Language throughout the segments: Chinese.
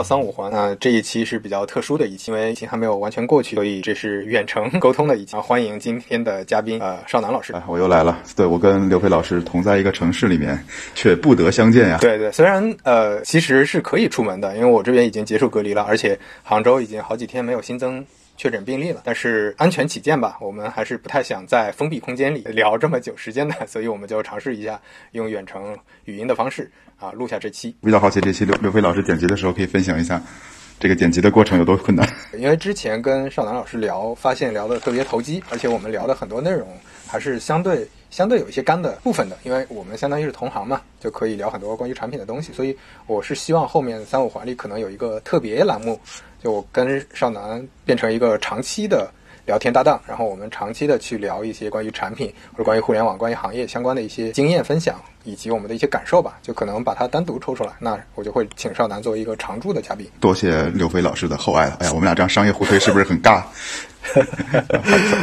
来到三五环，那这一期是比较特殊的一期，因为疫情还没有完全过去，所以这是远程沟通的一期。欢迎今天的嘉宾，呃，少南老师。哎，我又来了。对，我跟刘飞老师同在一个城市里面，却不得相见呀。对对，虽然呃，其实是可以出门的，因为我这边已经结束隔离了，而且杭州已经好几天没有新增。确诊病例了，但是安全起见吧，我们还是不太想在封闭空间里聊这么久时间的，所以我们就尝试一下用远程语音的方式啊录下这期。比较好奇这期刘刘飞老师剪辑的时候，可以分享一下这个剪辑的过程有多困难？因为之前跟少南老师聊，发现聊的特别投机，而且我们聊的很多内容还是相对相对有一些干的部分的，因为我们相当于是同行嘛，就可以聊很多关于产品的东西，所以我是希望后面三五环里可能有一个特别栏目。就我跟少南变成一个长期的聊天搭档，然后我们长期的去聊一些关于产品或者关于互联网、关于行业相关的一些经验分享，以及我们的一些感受吧。就可能把它单独抽出来，那我就会请少南作为一个常驻的嘉宾。多谢刘飞老师的厚爱了。哎呀，我们俩这样商业互推是不是很尬？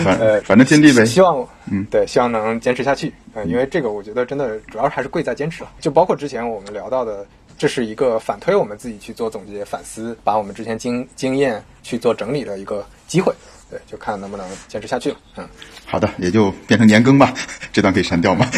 反反正尽力呗。希望嗯，对，希望能坚持下去。嗯，因为这个我觉得真的主要还是贵在坚持了。就包括之前我们聊到的。这是一个反推我们自己去做总结、反思，把我们之前经经验去做整理的一个机会。对，就看能不能坚持下去了。嗯，好的，也就变成年更吧。这段可以删掉吗？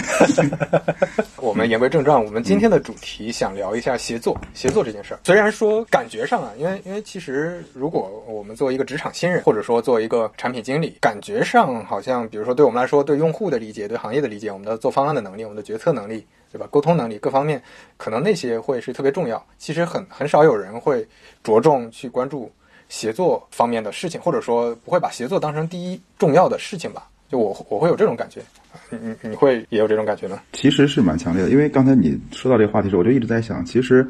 我们言归正传，我们今天的主题想聊一下协作。协作这件事儿，虽然说感觉上啊，因为因为其实如果我们作为一个职场新人，或者说作为一个产品经理，感觉上好像，比如说对我们来说，对用户的理解、对行业的理解、我们的做方案的能力、我们的决策能力。对吧？沟通能力各方面，可能那些会是特别重要。其实很很少有人会着重去关注协作方面的事情，或者说不会把协作当成第一重要的事情吧？就我我会有这种感觉，你你你会也有这种感觉吗？其实是蛮强烈的，因为刚才你说到这个话题时，我就一直在想，其实。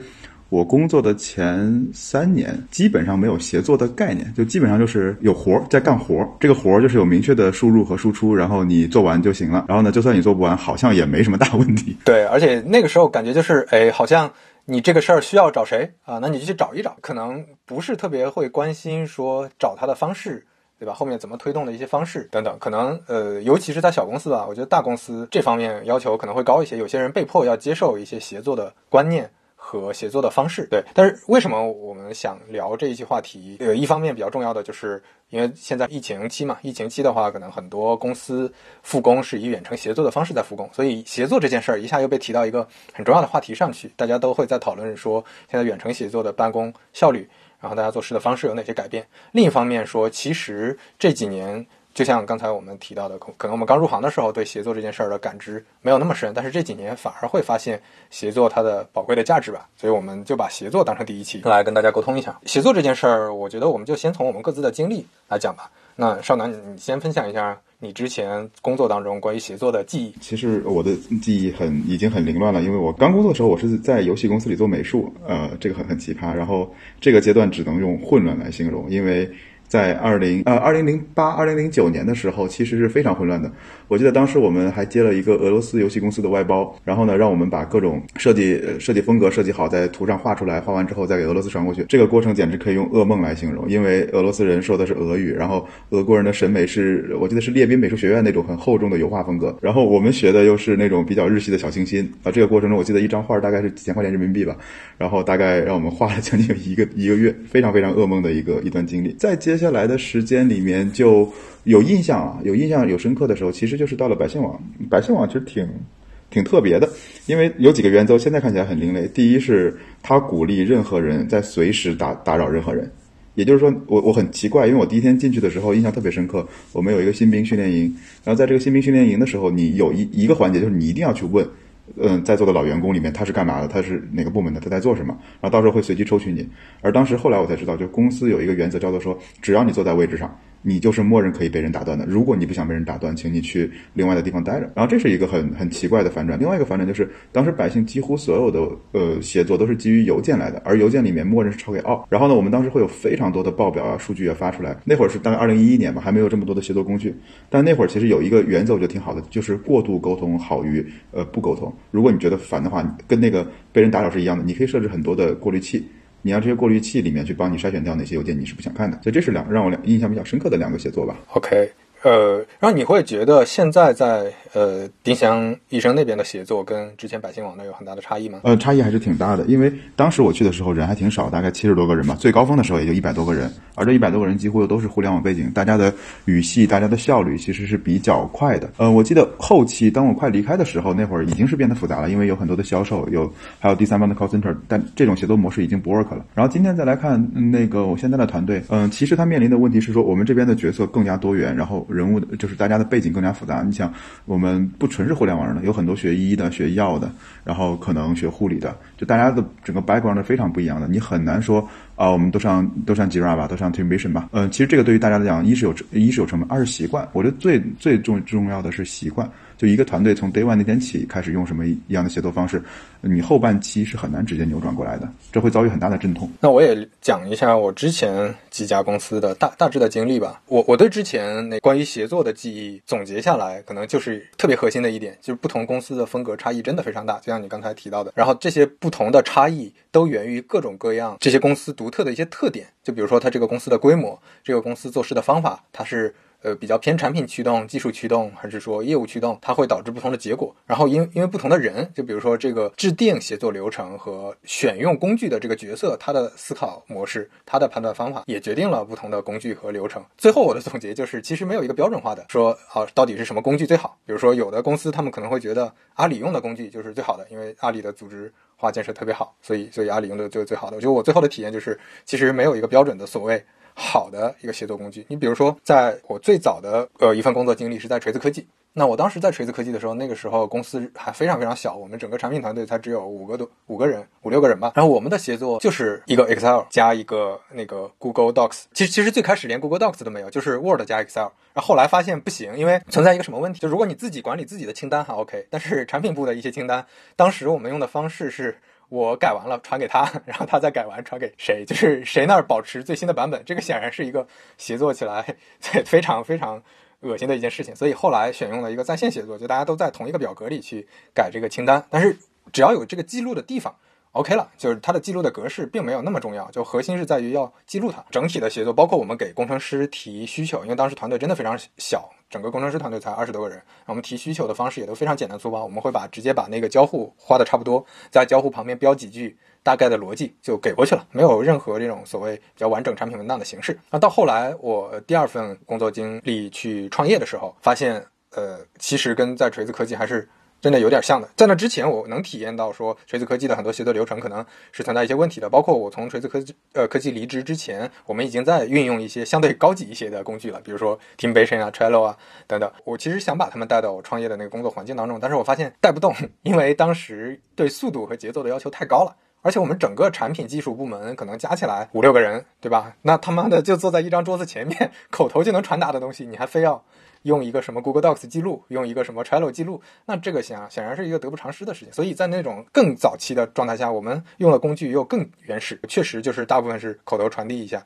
我工作的前三年基本上没有协作的概念，就基本上就是有活儿在干活儿，这个活儿就是有明确的输入和输出，然后你做完就行了。然后呢，就算你做不完，好像也没什么大问题。对，而且那个时候感觉就是，哎，好像你这个事儿需要找谁啊？那你就去找一找。可能不是特别会关心说找他的方式，对吧？后面怎么推动的一些方式等等。可能呃，尤其是在小公司吧，我觉得大公司这方面要求可能会高一些。有些人被迫要接受一些协作的观念。和协作的方式，对，但是为什么我们想聊这一期话题？呃，一方面比较重要的，就是因为现在疫情期嘛，疫情期的话，可能很多公司复工是以远程协作的方式在复工，所以协作这件事儿一下又被提到一个很重要的话题上去，大家都会在讨论说，现在远程协作的办公效率，然后大家做事的方式有哪些改变？另一方面说，其实这几年。就像刚才我们提到的，可能我们刚入行的时候对协作这件事儿的感知没有那么深，但是这几年反而会发现协作它的宝贵的价值吧。所以我们就把协作当成第一期来跟大家沟通一下。协作这件事儿，我觉得我们就先从我们各自的经历来讲吧。那少南，你先分享一下你之前工作当中关于协作的记忆。其实我的记忆很已经很凌乱了，因为我刚工作的时候，我是在游戏公司里做美术，呃，这个很很奇葩。然后这个阶段只能用混乱来形容，因为。在二零呃二零零八二零零九年的时候，其实是非常混乱的。我记得当时我们还接了一个俄罗斯游戏公司的外包，然后呢，让我们把各种设计设计风格设计好，在图上画出来，画完之后再给俄罗斯传过去。这个过程简直可以用噩梦来形容，因为俄罗斯人说的是俄语，然后俄国人的审美是我记得是列宾美术学院那种很厚重的油画风格，然后我们学的又是那种比较日系的小清新啊。这个过程中，我记得一张画大概是几千块钱人民币吧，然后大概让我们画了将近一个一个月，非常非常噩梦的一个一段经历。再接接下来的时间里面就有印象啊，有印象有深刻的时候，其实就是到了百姓网。百姓网其实挺挺特别的，因为有几个原则，现在看起来很另类。第一是他鼓励任何人在随时打打扰任何人，也就是说，我我很奇怪，因为我第一天进去的时候印象特别深刻。我们有一个新兵训练营，然后在这个新兵训练营的时候，你有一一个环节就是你一定要去问。嗯，在座的老员工里面，他是干嘛的？他是哪个部门的？他在做什么？然后到时候会随机抽取你。而当时后来我才知道，就公司有一个原则，叫做说，只要你坐在位置上。你就是默认可以被人打断的。如果你不想被人打断，请你去另外的地方待着。然后这是一个很很奇怪的反转。另外一个反转就是，当时百姓几乎所有的呃写作都是基于邮件来的，而邮件里面默认是抄给奥。然后呢，我们当时会有非常多的报表啊、数据啊发出来。那会儿是大概二零一一年吧，还没有这么多的协作工具。但那会儿其实有一个原则，我觉得挺好的，就是过度沟通好于呃不沟通。如果你觉得烦的话，跟那个被人打扰是一样的，你可以设置很多的过滤器。你要这些过滤器里面去帮你筛选掉哪些邮件你是不想看的，所以这是两让我两印象比较深刻的两个写作吧。OK，呃，然后你会觉得现在在呃，丁香医生那边的协作跟之前百姓网那有很大的差异吗？呃，差异还是挺大的，因为当时我去的时候人还挺少，大概七十多个人吧，最高峰的时候也就一百多个人，而这一百多个人几乎都是互联网背景，大家的语系、大家的效率其实是比较快的。呃，我记得后期当我快离开的时候，那会儿已经是变得复杂了，因为有很多的销售，有还有第三方的 call center，但这种协作模式已经不 work 了。然后今天再来看那个我现在的团队，嗯、其实他面临的问题是说，我们这边的角色更加多元，然后人物的就是大家的背景更加复杂。你想，我我们不纯是互联网人的，有很多学医的、学药的，然后可能学护理的，就大家的整个 background 非常不一样的。你很难说啊、我们都上都上 Jira 吧，都上 Team Vision 吧。嗯、其实这个对于大家来讲，一是有一是有成本，二是习惯。我觉得最最重重要的是习惯。就一个团队从 Day One 那天起开始用什么一样的协作方式，你后半期是很难直接扭转过来的，这会遭遇很大的阵痛。那我也讲一下我之前几家公司的大大致的经历吧。我我对之前那关于协作的记忆总结下来，可能就是特别核心的一点，就是不同公司的风格差异真的非常大，就像你刚才提到的。然后这些不同的差异都源于各种各样这些公司独特的一些特点，就比如说它这个公司的规模，这个公司做事的方法，它是。呃，比较偏产品驱动、技术驱动，还是说业务驱动，它会导致不同的结果。然后因因为不同的人，就比如说这个制定协作流程和选用工具的这个角色，他的思考模式、他的判断方法，也决定了不同的工具和流程。最后我的总结就是，其实没有一个标准化的说啊，到底是什么工具最好。比如说有的公司他们可能会觉得阿里用的工具就是最好的，因为阿里的组织化建设特别好，所以所以阿里用的就最好的。我觉得我最后的体验就是，其实没有一个标准的所谓。好的一个协作工具，你比如说，在我最早的呃一份工作经历是在锤子科技。那我当时在锤子科技的时候，那个时候公司还非常非常小，我们整个产品团队才只有五个多五个人五六个人吧。然后我们的协作就是一个 Excel 加一个那个 Google Docs。其实其实最开始连 Google Docs 都没有，就是 Word 加 Excel。然后后来发现不行，因为存在一个什么问题，就如果你自己管理自己的清单还 OK，但是产品部的一些清单，当时我们用的方式是。我改完了传给他，然后他再改完传给谁，就是谁那儿保持最新的版本。这个显然是一个协作起来非常非常恶心的一件事情。所以后来选用了一个在线协作，就大家都在同一个表格里去改这个清单，但是只要有这个记录的地方。OK 了，就是它的记录的格式并没有那么重要，就核心是在于要记录它。整体的协作，包括我们给工程师提需求，因为当时团队真的非常小，整个工程师团队才二十多个人，我们提需求的方式也都非常简单粗暴。我们会把直接把那个交互画的差不多，在交互旁边标几句大概的逻辑就给过去了，没有任何这种所谓比较完整产品文档的形式。那到后来我第二份工作经历去创业的时候，发现呃，其实跟在锤子科技还是。真的有点像的，在那之前，我能体验到说锤子科技的很多协作流程可能是存在一些问题的，包括我从锤子科技呃科技离职之前，我们已经在运用一些相对高级一些的工具了，比如说 Teamvision 啊、Trello 啊等等。我其实想把他们带到我创业的那个工作环境当中，但是我发现带不动，因为当时对速度和节奏的要求太高了。而且我们整个产品技术部门可能加起来五六个人，对吧？那他妈的就坐在一张桌子前面，口头就能传达的东西，你还非要用一个什么 Google Docs 记录，用一个什么 Trello 记录，那这个显显然是一个得不偿失的事情。所以在那种更早期的状态下，我们用的工具又更原始，确实就是大部分是口头传递一下，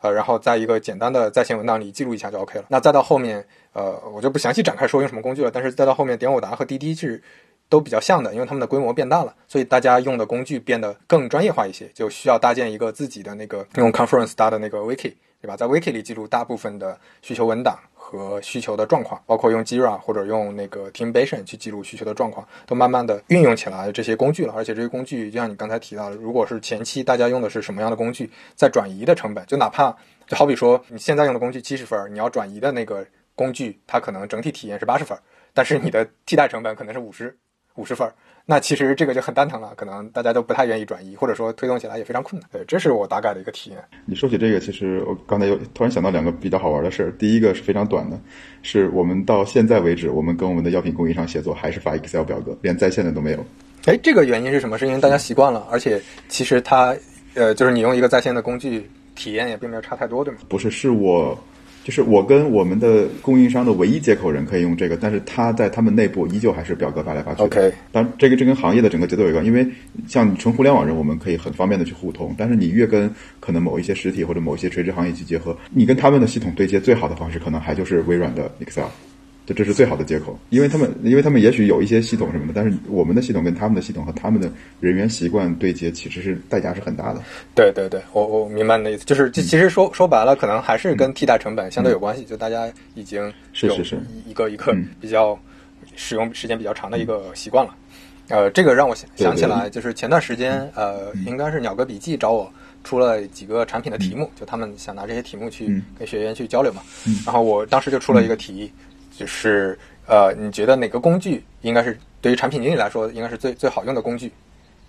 呃，然后在一个简单的在线文档里记录一下就 OK 了。那再到后面，呃，我就不详细展开说用什么工具了，但是再到后面，点我达和滴滴是。都比较像的，因为他们的规模变大了，所以大家用的工具变得更专业化一些，就需要搭建一个自己的那个用 Conference 搭的那个 Wiki，对吧？在 Wiki 里记录大部分的需求文档和需求的状况，包括用 Jira 或者用那个 TeamBasion 去记录需求的状况，都慢慢的运用起来这些工具了。而且这些工具，就像你刚才提到的，如果是前期大家用的是什么样的工具，在转移的成本，就哪怕就好比说你现在用的工具七十分，你要转移的那个工具，它可能整体体验是八十分，但是你的替代成本可能是五十。五十分，那其实这个就很蛋疼了，可能大家都不太愿意转移，或者说推动起来也非常困难。对，这是我大概的一个体验。你说起这个，其实我刚才又突然想到两个比较好玩的事儿。第一个是非常短的，是我们到现在为止，我们跟我们的药品供应商协作还是发 Excel 表格，连在线的都没有。哎，这个原因是什么？是因为大家习惯了，而且其实它，呃，就是你用一个在线的工具，体验也并没有差太多，对吗？不是，是我。就是我跟我们的供应商的唯一接口人可以用这个，但是他在他们内部依旧还是表格发来发去。OK，当这个这跟行业的整个节奏有关，因为像纯互联网人，我们可以很方便的去互通，但是你越跟可能某一些实体或者某一些垂直行业去结合，你跟他们的系统对接最好的方式，可能还就是微软的 Excel。就这是最好的接口，因为他们，因为他们也许有一些系统什么的，但是我们的系统跟他们的系统和他们的人员习惯对接，其实是代价是很大的。对对对，我我明白你的意思，就是其实说说白了，可能还是跟替代成本相对有关系，就大家已经是是是。一个一个比较使用时间比较长的一个习惯了。呃，这个让我想想起来，就是前段时间，呃，应该是鸟哥笔记找我出了几个产品的题目，就他们想拿这些题目去嗯。跟学员去交流嘛。然后我当时就出了一个题，就是呃，你觉得哪个工具应该是对于产品经理来说应该是最最好用的工具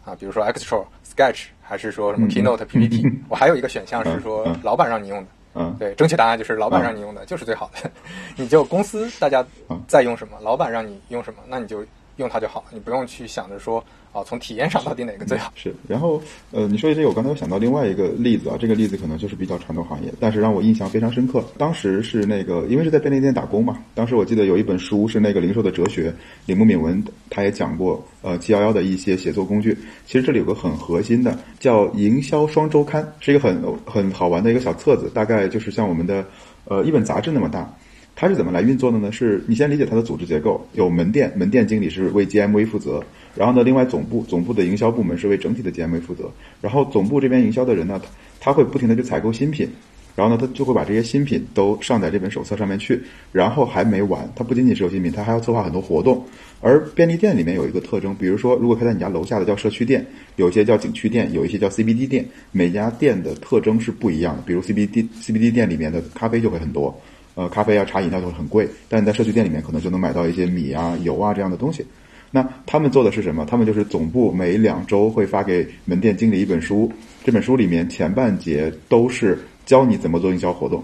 啊？比如说 e x t r a、Sketch，还是说什么嗯 Keynote、PPT？嗯我还有一个选项是说老板让你用的。嗯，对，正确答案就是老板让你用的就是最好的。你就公司大家嗯在用什么，老板让你用什么，那你就用它就好，你不用去想着说啊，从体验上到底哪个最好。是，然后呃，你说这个，我刚才又想到另外一个例子啊，这个例子可能就是比较传统行业，但是让我印象非常深刻。当时是那个，因为是在便利店打工嘛，当时我记得有一本书是那个零售的哲学，李木敏文他也讲过，呃，G 幺幺的一些写作工具。其实这里有个很核心的，叫营销双周刊，是一个很很好玩的一个小册子，大概就是像我们的呃一本杂志那么大。它是怎么来运作的呢？是你先理解它的组织结构，有门店，门店经理是为 GMV 负责，然后呢，另外总部，总部的营销部门是为整体的 GMV 负责，然后总部这边营销的人呢，他他会不停的去采购新品，然后呢，他就会把这些新品都上在这本手册上面去，然后还没完，它不仅仅是有新品，它还要策划很多活动。而便利店里面有一个特征，比如说，如果开在你家楼下的叫社区店，有一些叫景区店，有一些叫 CBD 店，每家店的特征是不一样的。比如 CBD CBD 店里面的咖啡就会很多，呃，咖啡啊、茶饮料就会很贵，但你在社区店里面可能就能买到一些米啊、油啊这样的东西。那他们做的是什么？他们就是总部每两周会发给门店经理一本书，这本书里面前半节都是教你怎么做营销活动。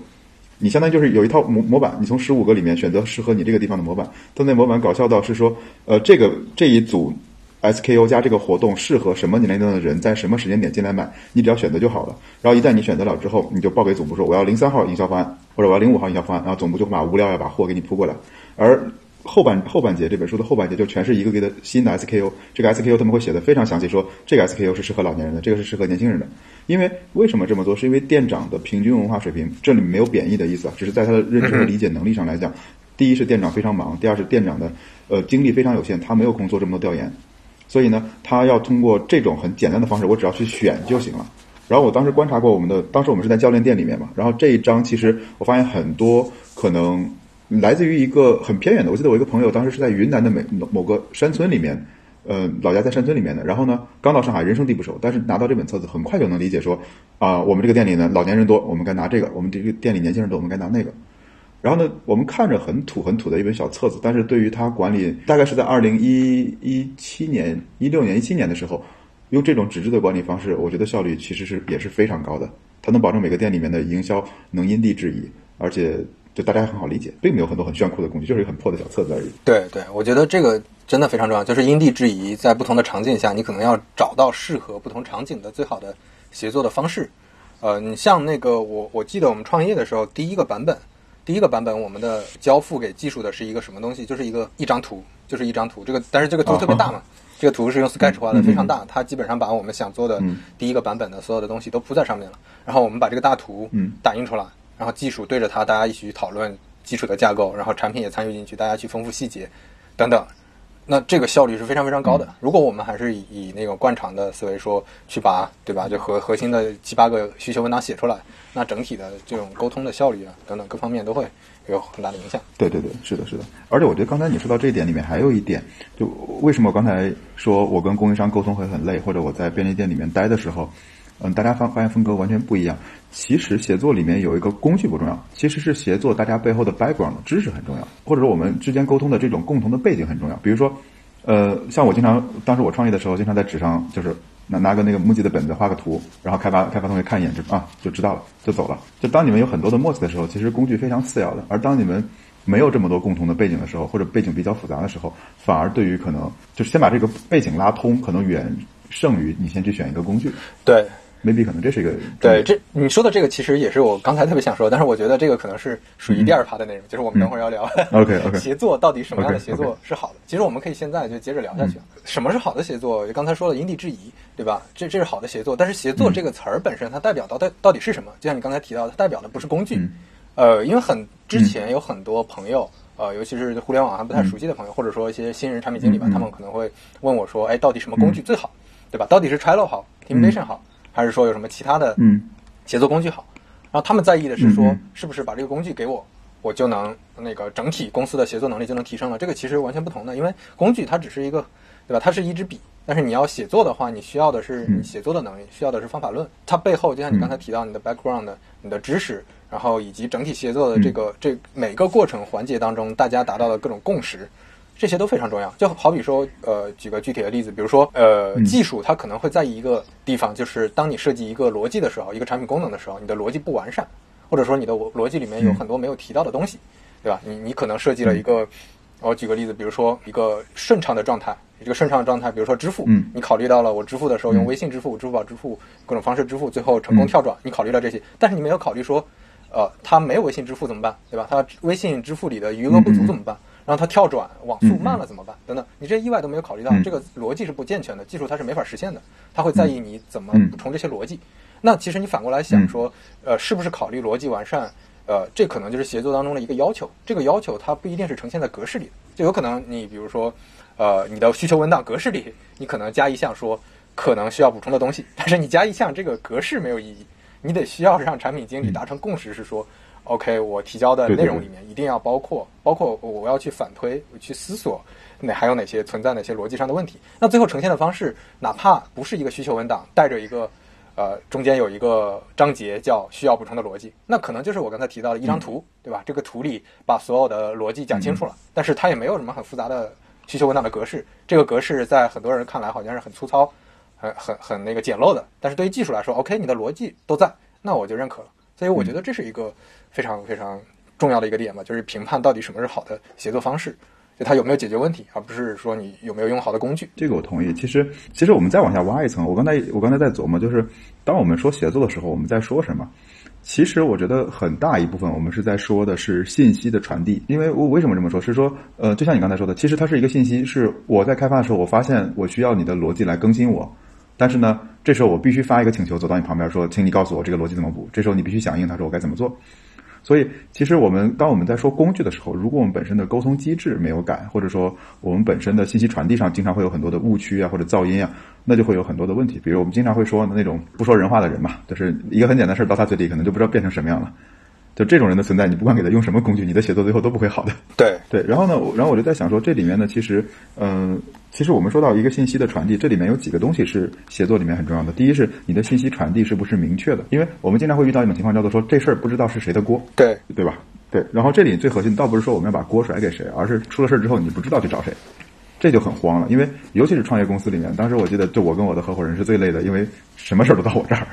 你相当于就是有一套模模板，你从十五个里面选择适合你这个地方的模板。它那模板搞笑到是说，呃，这个这一组 SKU 加这个活动适合什么年龄段的人，在什么时间点进来买，你只要选择就好了。然后一旦你选择了之后，你就报给总部说我要零三号营销方案，或者我要零五号营销方案，然后总部就会把物料要把货给你铺过来。而后半后半节这本书的后半节就全是一个个的新的 SKU，这个 SKU 他们会写的非常详细，说这个 SKU 是适合老年人的，这个是适合年轻人的。因为为什么这么做？是因为店长的平均文化水平，这里没有贬义的意思啊，只是在他的认知和理解能力上来讲，第一是店长非常忙，第二是店长的呃精力非常有限，他没有空做这么多调研，所以呢，他要通过这种很简单的方式，我只要去选就行了。然后我当时观察过我们的，当时我们是在教练店里面嘛，然后这一张其实我发现很多可能来自于一个很偏远的，我记得我一个朋友当时是在云南的某某个山村里面。呃，老家在山村里面的，然后呢，刚到上海，人生地不熟，但是拿到这本册子，很快就能理解说，啊、我们这个店里呢，老年人多，我们该拿这个；我们这个店里年轻人多，我们该拿那个。然后呢，我们看着很土很土的一本小册子，但是对于他管理，大概是在二零一一七年、一六年、一七年的时候，用这种纸质的管理方式，我觉得效率其实是也是非常高的。它能保证每个店里面的营销能因地制宜，而且就大家很好理解，并没有很多很炫酷的工具，就是一个很破的小册子而已。对对，我觉得这个真的非常重要，就是因地制宜，在不同的场景下，你可能要找到适合不同场景的最好的协作的方式。呃，你像那个我我记得我们创业的时候，第一个版本，第一个版本我们的交付给技术的是一个什么东西？就是一个一张图，就是一张图。这个但是这个图特别大嘛，这个图是用 Sketch 画的，非常大，它基本上把我们想做的嗯第一个版本的所有的东西都铺在上面了。然后我们把这个大图嗯打印出来，然后技术对着它，大家一起去讨论基础的架构，然后产品也参与进去，大家去丰富细节等等。那这个效率是非常非常高的。如果我们还是以以那种惯常的思维说去把对吧，就核核心的七八个需求文档写出来，那整体的这种沟通的效率啊等等各方面都会有很大的影响。对对对，是的，是的。而且我觉得刚才你说到这一点里面还有一点，就为什么我刚才说我跟供应商沟通会很累，或者我在便利店里面待的时候，嗯，大家发发现风格完全不一样。其实协作里面有一个工具不重要，其实是协作大家背后的 background 知识很重要，或者说我们之间沟通的这种共同的背景很重要。比如说，呃，像我经常当时我创业的时候，经常在纸上就是拿拿个那个木记的本子画个图，然后开发开发同学看一眼就啊就知道了，就走了。就当你们有很多的默契的时候，其实工具非常次要的。而当你们没有这么多共同的背景的时候，或者背景比较复杂的时候，反而对于可能就是先把这个背景拉通，可能远胜于你先去选一个工具。对 maybe 可能这是一个对，这你说的这个其实也是我刚才特别想说，但是我觉得这个可能是属于第二趴的内容，就是我们等会儿要聊 OK，OK 协作到底什么样的协作是好的。其实我们可以现在就接着聊下去。什么是好的协作？就刚才说了因地制宜，对吧？这这是好的协作，但是协作这个词儿本身它代表到底到底是什么？就像你刚才提到的，它代表的不是工具。嗯呃，因为很之前有很多朋友。呃，尤其是互联网还不太熟悉的朋友，或者说一些新人产品经理吧，他们可能会问我说：“哎，到底什么工具最好，对吧？到底是 Trello 好，Teamation 好，还是说有什么其他的嗯协作工具好？然后他们在意的是说是不是把这个工具给我，我就能那个整体公司的协作能力就能提升了。这个其实完全不同的，因为工具它只是一个，对吧？它是一支笔，但是你要写作的话，你需要的是你写作的能力，需要的是方法论。它背后就像你刚才提到你的 background、你的知识，然后以及整体协作的这个这每个过程环节当中，大家达到的各种共识。这些都非常重要，就好比说，呃，举个具体的例子，比如说，呃，技术它可能会在意一个地方，就是当你设计一个逻辑的时候，一个产品功能的时候，你的逻辑不完善，或者说你的逻辑里面有很多没有提到的东西，对吧？你你可能设计了一个，我举个例子，比如说一个顺畅的状态，这个顺畅的状态，比如说支付，你考虑到了我支付的时候用微信支付、支付宝支付各种方式支付，最后成功跳转，你考虑了这些，但是你没有考虑说，呃，它没有微信支付怎么办，对吧？它微信支付里的余额不足怎么办？然后它跳转网速慢了怎么办？等等，你这些意外都没有考虑到，这个逻辑是不健全的，技术它是没法实现的。它会在意你怎么补充这些逻辑。那其实你反过来想说，呃，是不是考虑逻辑完善？呃，这可能就是协作当中的一个要求。这个要求它不一定是呈现在格式里，就有可能你比如说，呃，你的需求文档格式里，你可能加一项说可能需要补充的东西，但是你加一项这个格式没有意义，你得需要让产品经理达成共识，是说。OK，我提交的内容里面一定要包括，包括我要去反推、去思索，哪还有哪些存在哪些逻辑上的问题。那最后呈现的方式，哪怕不是一个需求文档，带着一个呃中间有一个章节叫需要补充的逻辑，那可能就是我刚才提到的一张图，对吧？这个图里把所有的逻辑讲清楚了，但是它也没有什么很复杂的需求文档的格式。这个格式在很多人看来好像是很粗糙、很很很那个简陋的，但是对于技术来说，OK，你的逻辑都在，那我就认可了。所以我觉得这是一个。非常非常重要的一个点吧，就是评判到底什么是好的协作方式，就它有没有解决问题，而不是说你有没有用好的工具。这个我同意。其实，其实我们再往下挖一层，我刚才我刚才在琢磨，就是当我们说协作的时候，我们在说什么？其实我觉得很大一部分我们是在说的是信息的传递。因为我为什么这么说？是说，呃，就像你刚才说的，其实它是一个信息，是我在开发的时候，我发现我需要你的逻辑来更新我，但是呢，这时候我必须发一个请求走到你旁边说，请你告诉我这个逻辑怎么补。这时候你必须响应，他说我该怎么做。所以，其实我们当我们在说工具的时候，如果我们本身的沟通机制没有改，或者说我们本身的信息传递上经常会有很多的误区啊，或者噪音啊，那就会有很多的问题。比如我们经常会说的那种不说人话的人嘛，就是一个很简单事儿到他嘴里可能就不知道变成什么样了。就这种人的存在，你不管给他用什么工具，你的写作最后都不会好的。对 对，然后呢，然后我就在想说，这里面呢，其实，嗯，其实我们说到一个信息的传递，这里面有几个东西是写作里面很重要的。第一是你的信息传递是不是明确的？因为我们经常会遇到一种情况，叫做说这事儿不知道是谁的锅，对对吧？对。然后这里最核心倒不是说我们要把锅甩给谁，而是出了事儿之后你不知道去找谁，这就很慌了。因为尤其是创业公司里面，当时我记得就我跟我的合伙人是最累的，因为什么事儿都到我这儿。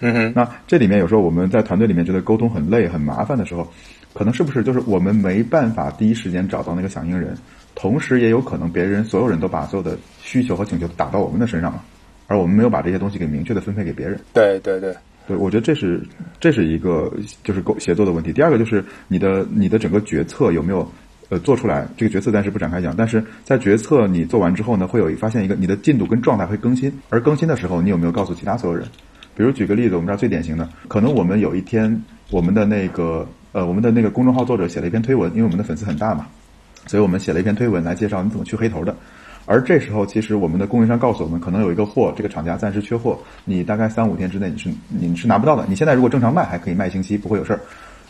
嗯哼，那这里面有时候我们在团队里面觉得沟通很累、很麻烦的时候，可能是不是就是我们没办法第一时间找到那个响应人，同时也有可能别人所有人都把所有的需求和请求打到我们的身上了，而我们没有把这些东西给明确的分配给别人。对对对，对我觉得这是这是一个就是沟协作的问题。第二个就是你的你的整个决策有没有呃做出来？这个决策暂时不展开讲，但是在决策你做完之后呢，会有发现一个你的进度跟状态会更新，而更新的时候你有没有告诉其他所有人？比如举个例子，我们这儿最典型的，可能我们有一天，我们的那个呃，我们的那个公众号作者写了一篇推文，因为我们的粉丝很大嘛，所以我们写了一篇推文来介绍你怎么去黑头的。而这时候，其实我们的供应商告诉我们，可能有一个货，这个厂家暂时缺货，你大概三五天之内你是你是拿不到的。你现在如果正常卖，还可以卖星期，不会有事儿。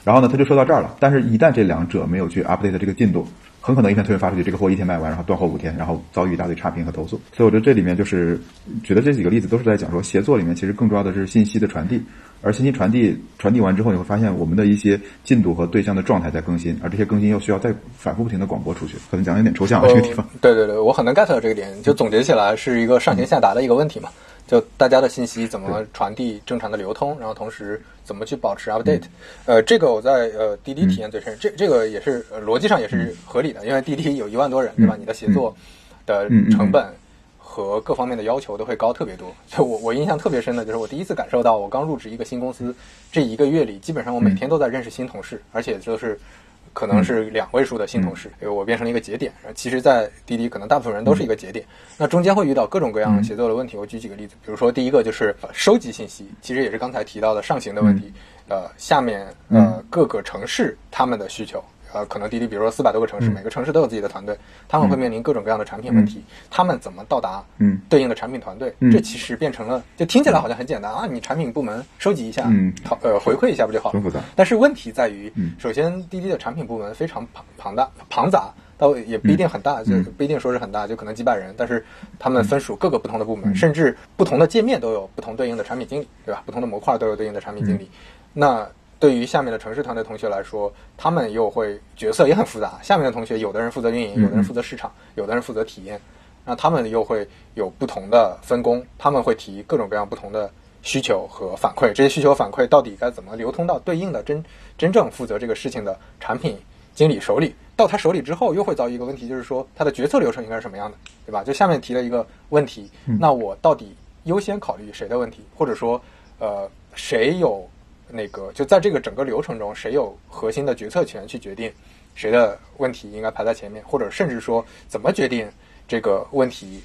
然后呢，他就说到这儿了。但是，一旦这两者没有去 update 这个进度。很可能一篇推文发出去，这个货一天卖完，然后断货五天，然后遭遇一大堆差评和投诉。所以我觉得这里面就是举的这几个例子都是在讲说，协作里面其实更重要的是信息的传递，而信息传递传递完之后，你会发现我们的一些进度和对象的状态在更新，而这些更新又需要再反复不停的广播出去。可能讲的有点抽象啊，这个地方。对对对，我很能 get 到这个点，就总结起来是一个上行下达的一个问题嘛。就大家的信息怎么传递正常的流通，然后同时怎么去保持 update，呃，这个我在呃滴滴体验最深，这这个也是逻辑上也是合理的，因为滴滴有一万多人，对吧？你的协作的成本和各方面的要求都会高特别多。就我我印象特别深的就是我第一次感受到，我刚入职一个新公司这一个月里，基本上我每天都在认识新同事，而且就是。可能是两位数的新同事，我变成了一个节点。其实，在滴滴，可能大部分人都是一个节点。那中间会遇到各种各样协作的问题。我举几个例子，比如说，第一个就是收集信息，其实也是刚才提到的上行的问题。呃，下面呃各个城市他们的需求，呃，可能滴滴比如说四百多个城市，嗯。每个城市都有自己的团队，他们会面临各种各样的产品问题，他们怎么到达嗯。对应的产品团队？嗯。这其实变成了，就听起来好像很简单啊，你产品部门收集一下，嗯。讨呃回馈一下不就好了？但是问题在于，嗯。首先滴滴的产品部门非常庞庞大庞杂，倒也不一定很大，嗯。就不一定说是很大，就可能几百人，但是他们分属各个不同的部门，嗯。甚至不同的界面都有不同对应的产品经理，对吧？不同的模块都有对应的产品经理。那对于下面的城市团队同学来说，他们又会角色也很复杂。下面的同学，有的人负责运营，嗯有的人负责市场，有的人负责体验，那他们又会有不同的分工，他们会提各种各样不同的需求和反馈。这些需求反馈到底该怎么流通到对应的真真正负责这个事情的产品经理手里？到他手里之后，又会遭遇一个问题，就是说他的决策流程应该是什么样的，对吧？就下面提了一个问题，那我到底优先考虑谁的问题，或者说，呃，谁有那个就在这个整个流程中，谁有核心的决策权去决定谁的问题应该排在前面，或者甚至说怎么决定这个问题，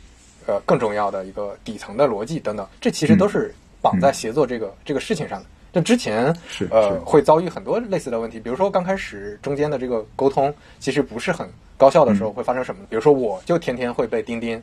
呃，更重要的一个底层的逻辑等等，这其实都是绑在协作这个、这个事情上的。那之前是呃会遭遇很多类似的问题，比如说刚开始中间的这个沟通其实不是很高效的时候会发生什么？比如说我就天天会被钉钉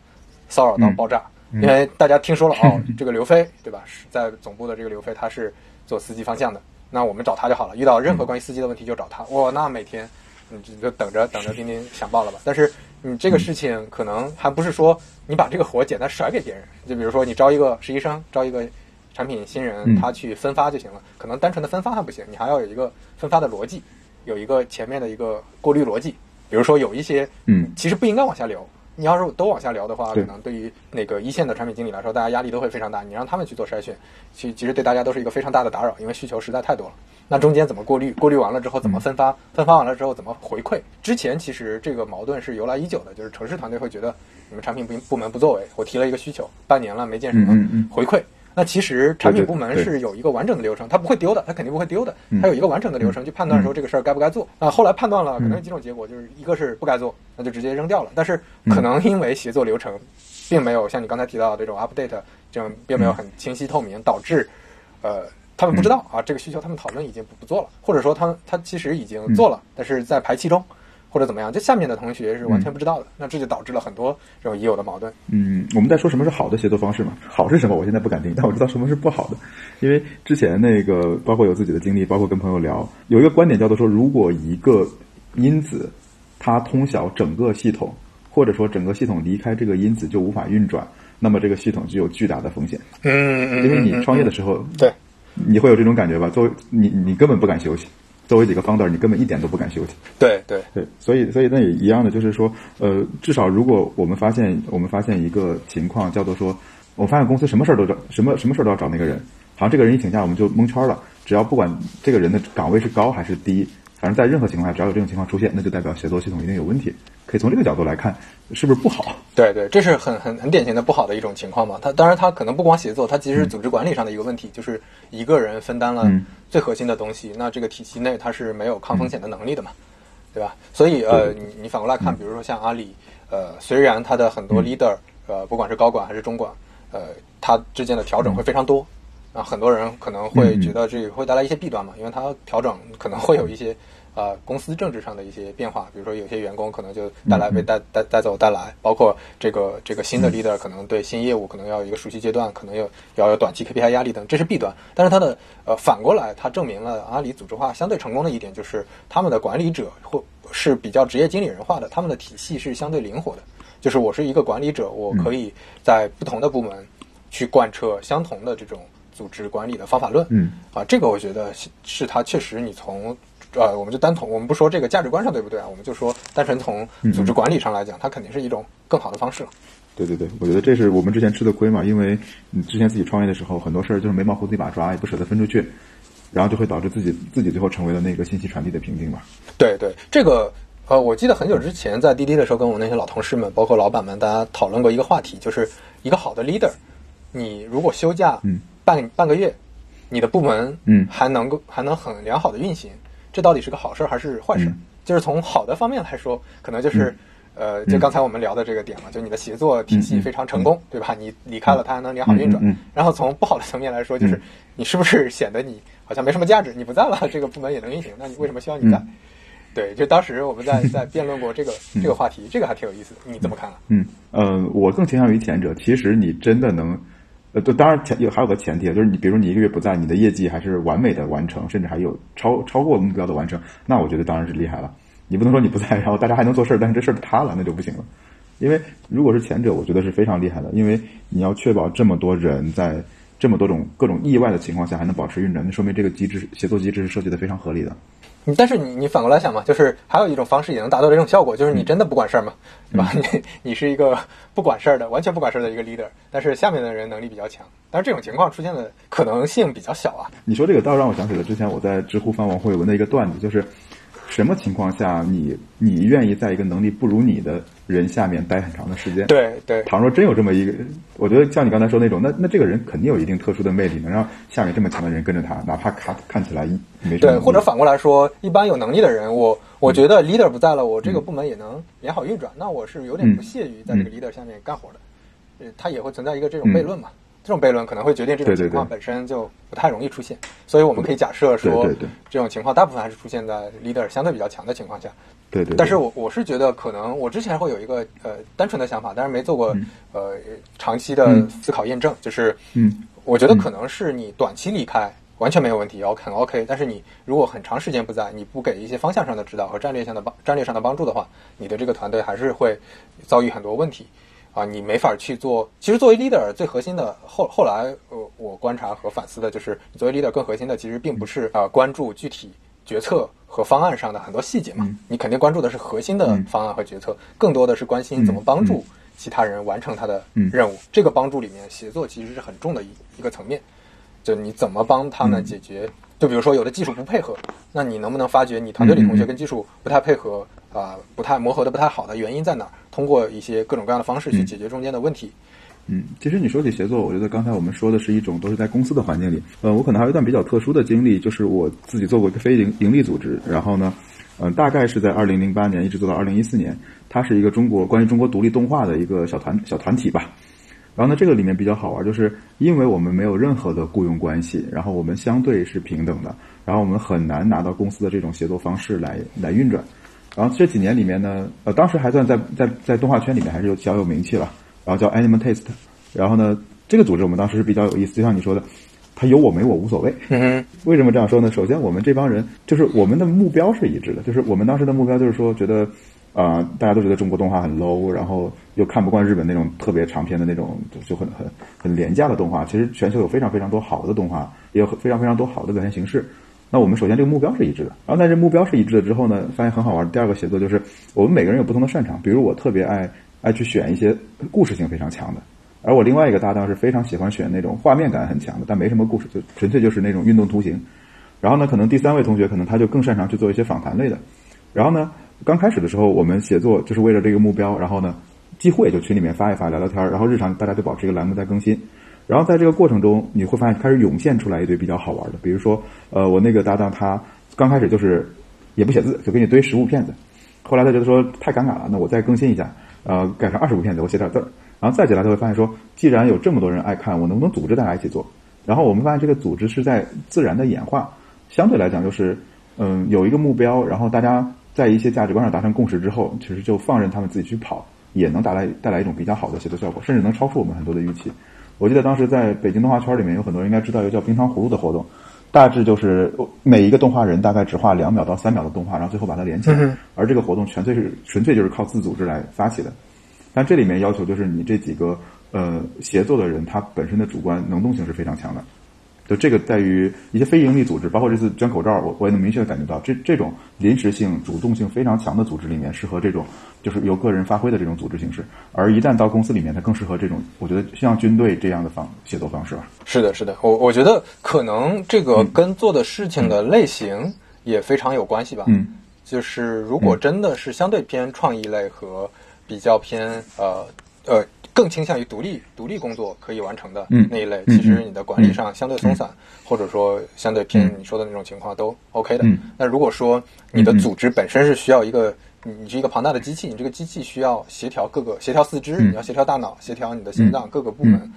骚扰到爆炸，因为大家听说了 哦，这个刘飞对吧？是在总部的这个刘飞他是做司机方向的，那我们找他就好了。遇到任何关于司机的问题就找他。哇，那每天你就就等着等着钉钉响爆了吧。但是你这个事情可能还不是说你把这个活简单甩给别人，就比如说你招一个实习生，招一个产品新人，嗯他去分发就行了。可能单纯的分发还不行，你还要有一个分发的逻辑，有一个前面的一个过滤逻辑。比如说有一些嗯其实不应该往下流。你要是都往下聊的话，可能对于那个一线的产品经理来说，大家压力都会非常大。你让他们去做筛选，其其实对大家都是一个非常大的打扰，因为需求实在太多了。那中间怎么过滤？过滤完了之后怎么分发？分发完了之后怎么回馈？之前其实这个矛盾是由来已久的，就是城市团队会觉得你们产品部部门不作为，我提了一个需求，半年了没见什么嗯嗯嗯回馈。那其实产品部门是有一个完整的流程，它不会丢的，它肯定不会丢的，嗯。它有一个完整的流程去判断说这个事儿该不该做。啊，后来判断了，可能有几种结果，就是一个是不该做，那就直接扔掉了。但是可能因为协作流程并没有像你刚才提到的这种 update 这种并没有很清晰透明，导致呃他们不知道啊这个需求他们讨论已经不不做了，或者说他他其实已经做了，但是在排期中。或者怎么样，这下面的同学是完全不知道的，那这就导致了很多这种已有的矛盾。嗯，我们在说什么是好的协作方式嘛？好是什么？我现在不敢定，但我知道什么是不好的。因为之前那个，包括有自己的经历，包括跟朋友聊，有一个观点叫做说，如果一个因子它通晓整个系统，或者说整个系统离开这个因子就无法运转，那么这个系统就有巨大的风险。嗯嗯因为你创业的时候，对，你会有这种感觉吧？作为你，你根本不敢休息。作为几个 founder，你根本一点都不敢休息。对对对，所以所以那也一样的，就是说，呃，至少如果我们发现我们发现一个情况，叫做说，我发现公司什么事儿都找什么什么事儿都要找那个人，好像这个人一请假我们就蒙圈了。只要不管这个人的岗位是高还是低，反正在任何情况下，只要有这种情况出现，那就代表协作系统一定有问题。可以从这个角度来看，是不是不好？对对，这是很很很典型的不好的一种情况嘛。它当然它可能不光协作，它其实是组织管理上的一个问题，就是一个人分担了嗯最核心的东西，那这个体系内它是没有抗风险的能力的嘛，对吧？所以呃，你你反过来看，比如说像阿里，呃，虽然它的很多 leader，呃，不管是高管还是中管，呃，它之间的调整会非常多。啊，很多人可能会觉得这个会带来一些弊端嘛，因为它调整可能会有一些呃公司政治上的一些变化，比如说有些员工可能就带来被带带带走带来，包括这个这个新的 leader 可能对新业务可能要有一个熟悉阶段，可能有要有短期 KPI 压力等，这是弊端。但是它的呃反过来，它证明了阿里组织化相对成功的一点就是他们的管理者或是比较职业经理人化的，他们的体系是相对灵活的。就是我是一个管理者，我可以在不同的部门去贯彻相同的这种。组织管理的方法论，嗯，啊，这个我觉得是是它确实，你从呃，我们就单从我们不说这个价值观上对不对啊，我们就说单纯从组织管理上来讲，它肯定是一种更好的方式了。对对对，我觉得这是我们之前吃的亏嘛，因为你之前自己创业的时候，很多事儿就是眉毛胡子一把抓，也不舍得分出去，然后就会导致自己自己最后成为了那个信息传递的瓶颈嘛。对对，这个呃，我记得很久之前在滴滴的时候，跟我那些老同事们，包括老板们，大家讨论过一个话题，就是一个好的 leader，你如果休假，嗯。半半个月，你的部门嗯还能够还能很良好的运行，这到底是个好事还是坏事？嗯就是从好的方面来说，可能就是、呃，就刚才我们聊的这个点嘛，就你的协作体系非常成功，对吧？你离开了，它还能良好运转。然后从不好的层面来说，就是、嗯你是不是显得你好像没什么价值？你不在了，这个部门也能运行，那你为什么需要你在？嗯对，就当时我们在在辩论过这个这个话题，这个还挺有意思的，你怎么看啊？嗯，呃，我更倾向于前者。其实你真的能，呃，当然前有还有个前提，就是你比如你一个月不在，你的业绩还是完美的完成，甚至还有超超过目标的完成，那我觉得当然是厉害了。你不能说你不在，然后大家还能做事儿，但是这事儿塌了，那就不行了。因为如果是前者，我觉得是非常厉害的，因为你要确保这么多人在这么多种各种意外的情况下还能保持运转，那说明这个机制协作机制是设计的非常合理的。但是你你反过来想嘛，就是还有一种方式也能达到这种效果，就是你真的不管事儿嘛，对吧？你你是一个不管事儿的，完全不管事儿的一个 leader，但是下面的人能力比较强，但是这种情况出现的可能性比较小啊。你说这个倒让我想起了之前我在知乎翻王慧文的一个段子，就是什么情况下你你愿意在一个能力不如你的人下面待很长的时间？对对，倘若真有这么一个，我觉得像你刚才说那种，那那这个人肯定有一定特殊的魅力，能让下面这么强的人跟着他，哪怕看看起来没什么。对，或者反过来说，一般有能力的人，我我觉得 leader 不在了，我这个部门也能良好运转，那我是有点不屑于在这个 leader 下面干活的。呃，他也会存在一个这种悖论嘛？这种悖论可能会决定这种情况本身就不太容易出现，所以我们可以假设说，这种情况大部分还是出现在 leader 相对比较强的情况下。对对。但是我我是觉得，可能我之前会有一个呃单纯的想法，但是没做过呃长期的思考验证，就是嗯，我觉得可能是你短期离开完全没有问题，OK OK，但是你如果很长时间不在，你不给一些方向上的指导和战略上的帮战略上的帮助的话，你的这个团队还是会遭遇很多问题。啊，你没法去做。其实作为 leader，最核心的后后来，呃，我观察和反思的就是，作为 leader 更核心的，其实并不是啊关注具体决策和方案上的很多细节嘛。你肯定关注的是核心的方案和决策，更多的是关心怎么帮助其他人完成他的任务。这个帮助里面，协作其实是很重的一一个层面。就你怎么帮他们解决？就比如说有的技术不配合，那你能不能发觉你团队里同学跟技术不太配合？啊，不太磨合的不太好的原因在哪儿？通过一些各种各样的方式去解决中间的问题。嗯，其实你说起协作，我觉得刚才我们说的是一种都是在公司的环境里。呃，我可能还有一段比较特殊的经历，就是我自己做过一个非营盈利组织，然后呢，嗯，大概是在二零零八年一直做到二零一四年，它是一个中国关于中国独立动画的一个小团小团体吧。然后呢，这个里面比较好玩，就是因为我们没有任何的雇佣关系，然后我们相对是平等的，然后我们很难拿到公司的这种协作方式来来运转。然后这几年里面呢，呃，当时还算在在在动画圈里面还是有小有名气了。然后叫 Animal Taste，然后呢，这个组织我们当时是比较有意思，就像你说的，他有我没我无所谓。为什么这样说呢？首先，我们这帮人就是我们的目标是一致的，就是我们当时的目标就是说，觉得啊，大家都觉得中国动画很 low，然后又看不惯日本那种特别长篇的那种就很很很廉价的动画。其实全球有非常非常多好的动画，也有非常非常多好的表现形式。那我们首先这个目标是一致的，然后在这目标是一致的之后呢，发现很好玩。第二个写作就是我们每个人有不同的擅长，比如我特别爱爱去选一些故事性非常强的，而我另外一个搭档是非常喜欢选那种画面感很强的，但没什么故事，就纯粹就是那种运动图形。然后呢，可能第三位同学可能他就更擅长去做一些访谈类的。然后呢，刚开始的时候我们写作就是为了这个目标，然后呢，几乎也就群里面发一发聊聊天，然后日常大家就保持一个栏目在更新。然后在这个过程中，你会发现开始涌现出来一堆比较好玩的，比如说，呃，我那个搭档他刚开始就是也不写字，就给你堆十部片子，后来他觉得说太尴尬了，那我再更新一下，呃，改成二十部片子，我写点字儿，然后再起来他会发现说，既然有这么多人爱看，我能不能组织大家一起做？然后我们发现这个组织是在自然的演化，相对来讲就是，嗯，有一个目标，然后大家在一些价值观上达成共识之后，其实就放任他们自己去跑，也能带来带来一种比较好的协作效果，甚至能超出我们很多的预期。我记得当时在北京动画圈里面有很多人应该知道一个叫冰糖葫芦的活动，大致就是每一个动画人大概只画两秒到三秒的动画，然后最后把它连起来。而这个活动纯粹是纯粹就是靠自组织来发起的，但这里面要求就是你这几个呃协作的人，他本身的主观能动性是非常强的。就这个在于一些非营利组织，包括这次捐口罩，我我也能明确的感觉到，这这种临时性、主动性非常强的组织里面，适合这种就是由个人发挥的这种组织形式；而一旦到公司里面，它更适合这种，我觉得像军队这样的方协作方式吧。是的，是的，我我觉得可能这个跟做的事情的类型也非常有关系吧。嗯，就是如果真的是相对偏创意类和比较偏呃呃。更倾向于独立独立工作可以完成的那一类，其实你的管理上相对松散，或者说相对偏你说的那种情况都 OK 的。那如果说你的组织本身是需要一个，你是一个庞大的机器，你这个机器需要协调各个协调四肢，你要协调大脑，协调你的心脏各个部门，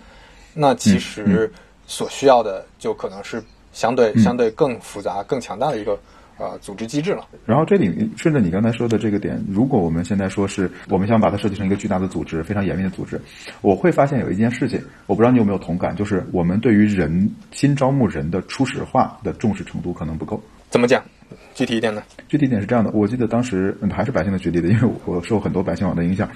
那其实所需要的就可能是相对相对更复杂、更强大的一个呃组织机制了。然后这里顺着你刚才说的这个点，如果我们现在说是我们想把它设计成一个巨大的组织，非常严密的组织，我会发现有一件事情，我不知道你有没有同感，就是我们对于人新招募人的初始化的重视程度可能不够。怎么讲？具体一点呢？具体一点是这样的，我记得当时、嗯、还是百姓的举例的，因为我受很多百姓网的影响。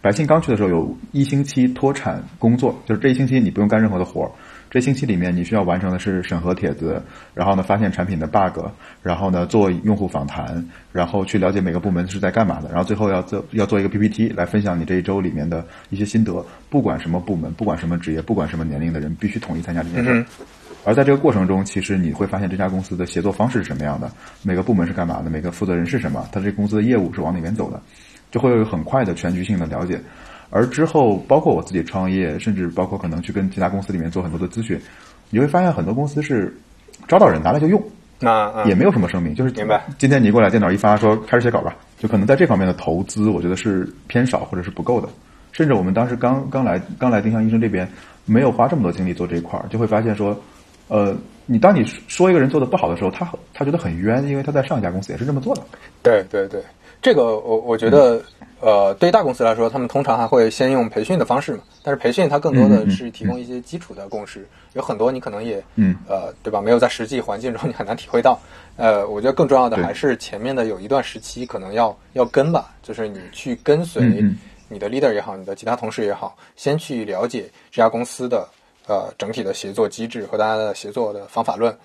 百姓刚去的时候有一星期脱产工作，就是这一星期你不用干任何的活儿，这星期里面你需要完成的是审核帖子，然后呢发现产品的 bug，然后呢做用户访谈，然后去了解每个部门是在干嘛的，然后最后要做要做一个 PPT 来分享你这一周里面的一些心得。不管什么部门，不管什么职业，不管什么年龄的人，必须统一参加这件事。嗯而在这个过程中，其实你会发现这家公司的协作方式是什么样的，每个部门是干嘛的，每个负责人是什么，他这公司的业务是往哪边走的，就会有很快的全局性的了解。而之后，包括我自己创业，甚至包括可能去跟其他公司里面做很多的咨询，你会发现很多公司是招到人拿来就用，那、嗯、也没有什么声明，就是明白。今天你过来电脑一发，说开始写稿吧，就可能在这方面的投资，我觉得是偏少或者是不够的。甚至我们当时刚刚来刚来丁香医生这边，没有花这么多精力做这一块儿，就会发现说。呃，你当你说一个人做的不好的时候，他他觉得很冤，因为他在上一家公司也是这么做的。对对对，这个我我觉得，嗯、呃，对于大公司来说，他们通常还会先用培训的方式嘛。但是培训它更多的是提供一些基础的共识，嗯、有很多你可能也，嗯，呃，对吧？没有在实际环境中你很难体会到。呃，我觉得更重要的还是前面的有一段时期可能要要跟吧，就是你去跟随你的 leader 也好，你的其他同事也好，先去了解这家公司的。呃，整体的协作机制和大家的协作的方法论，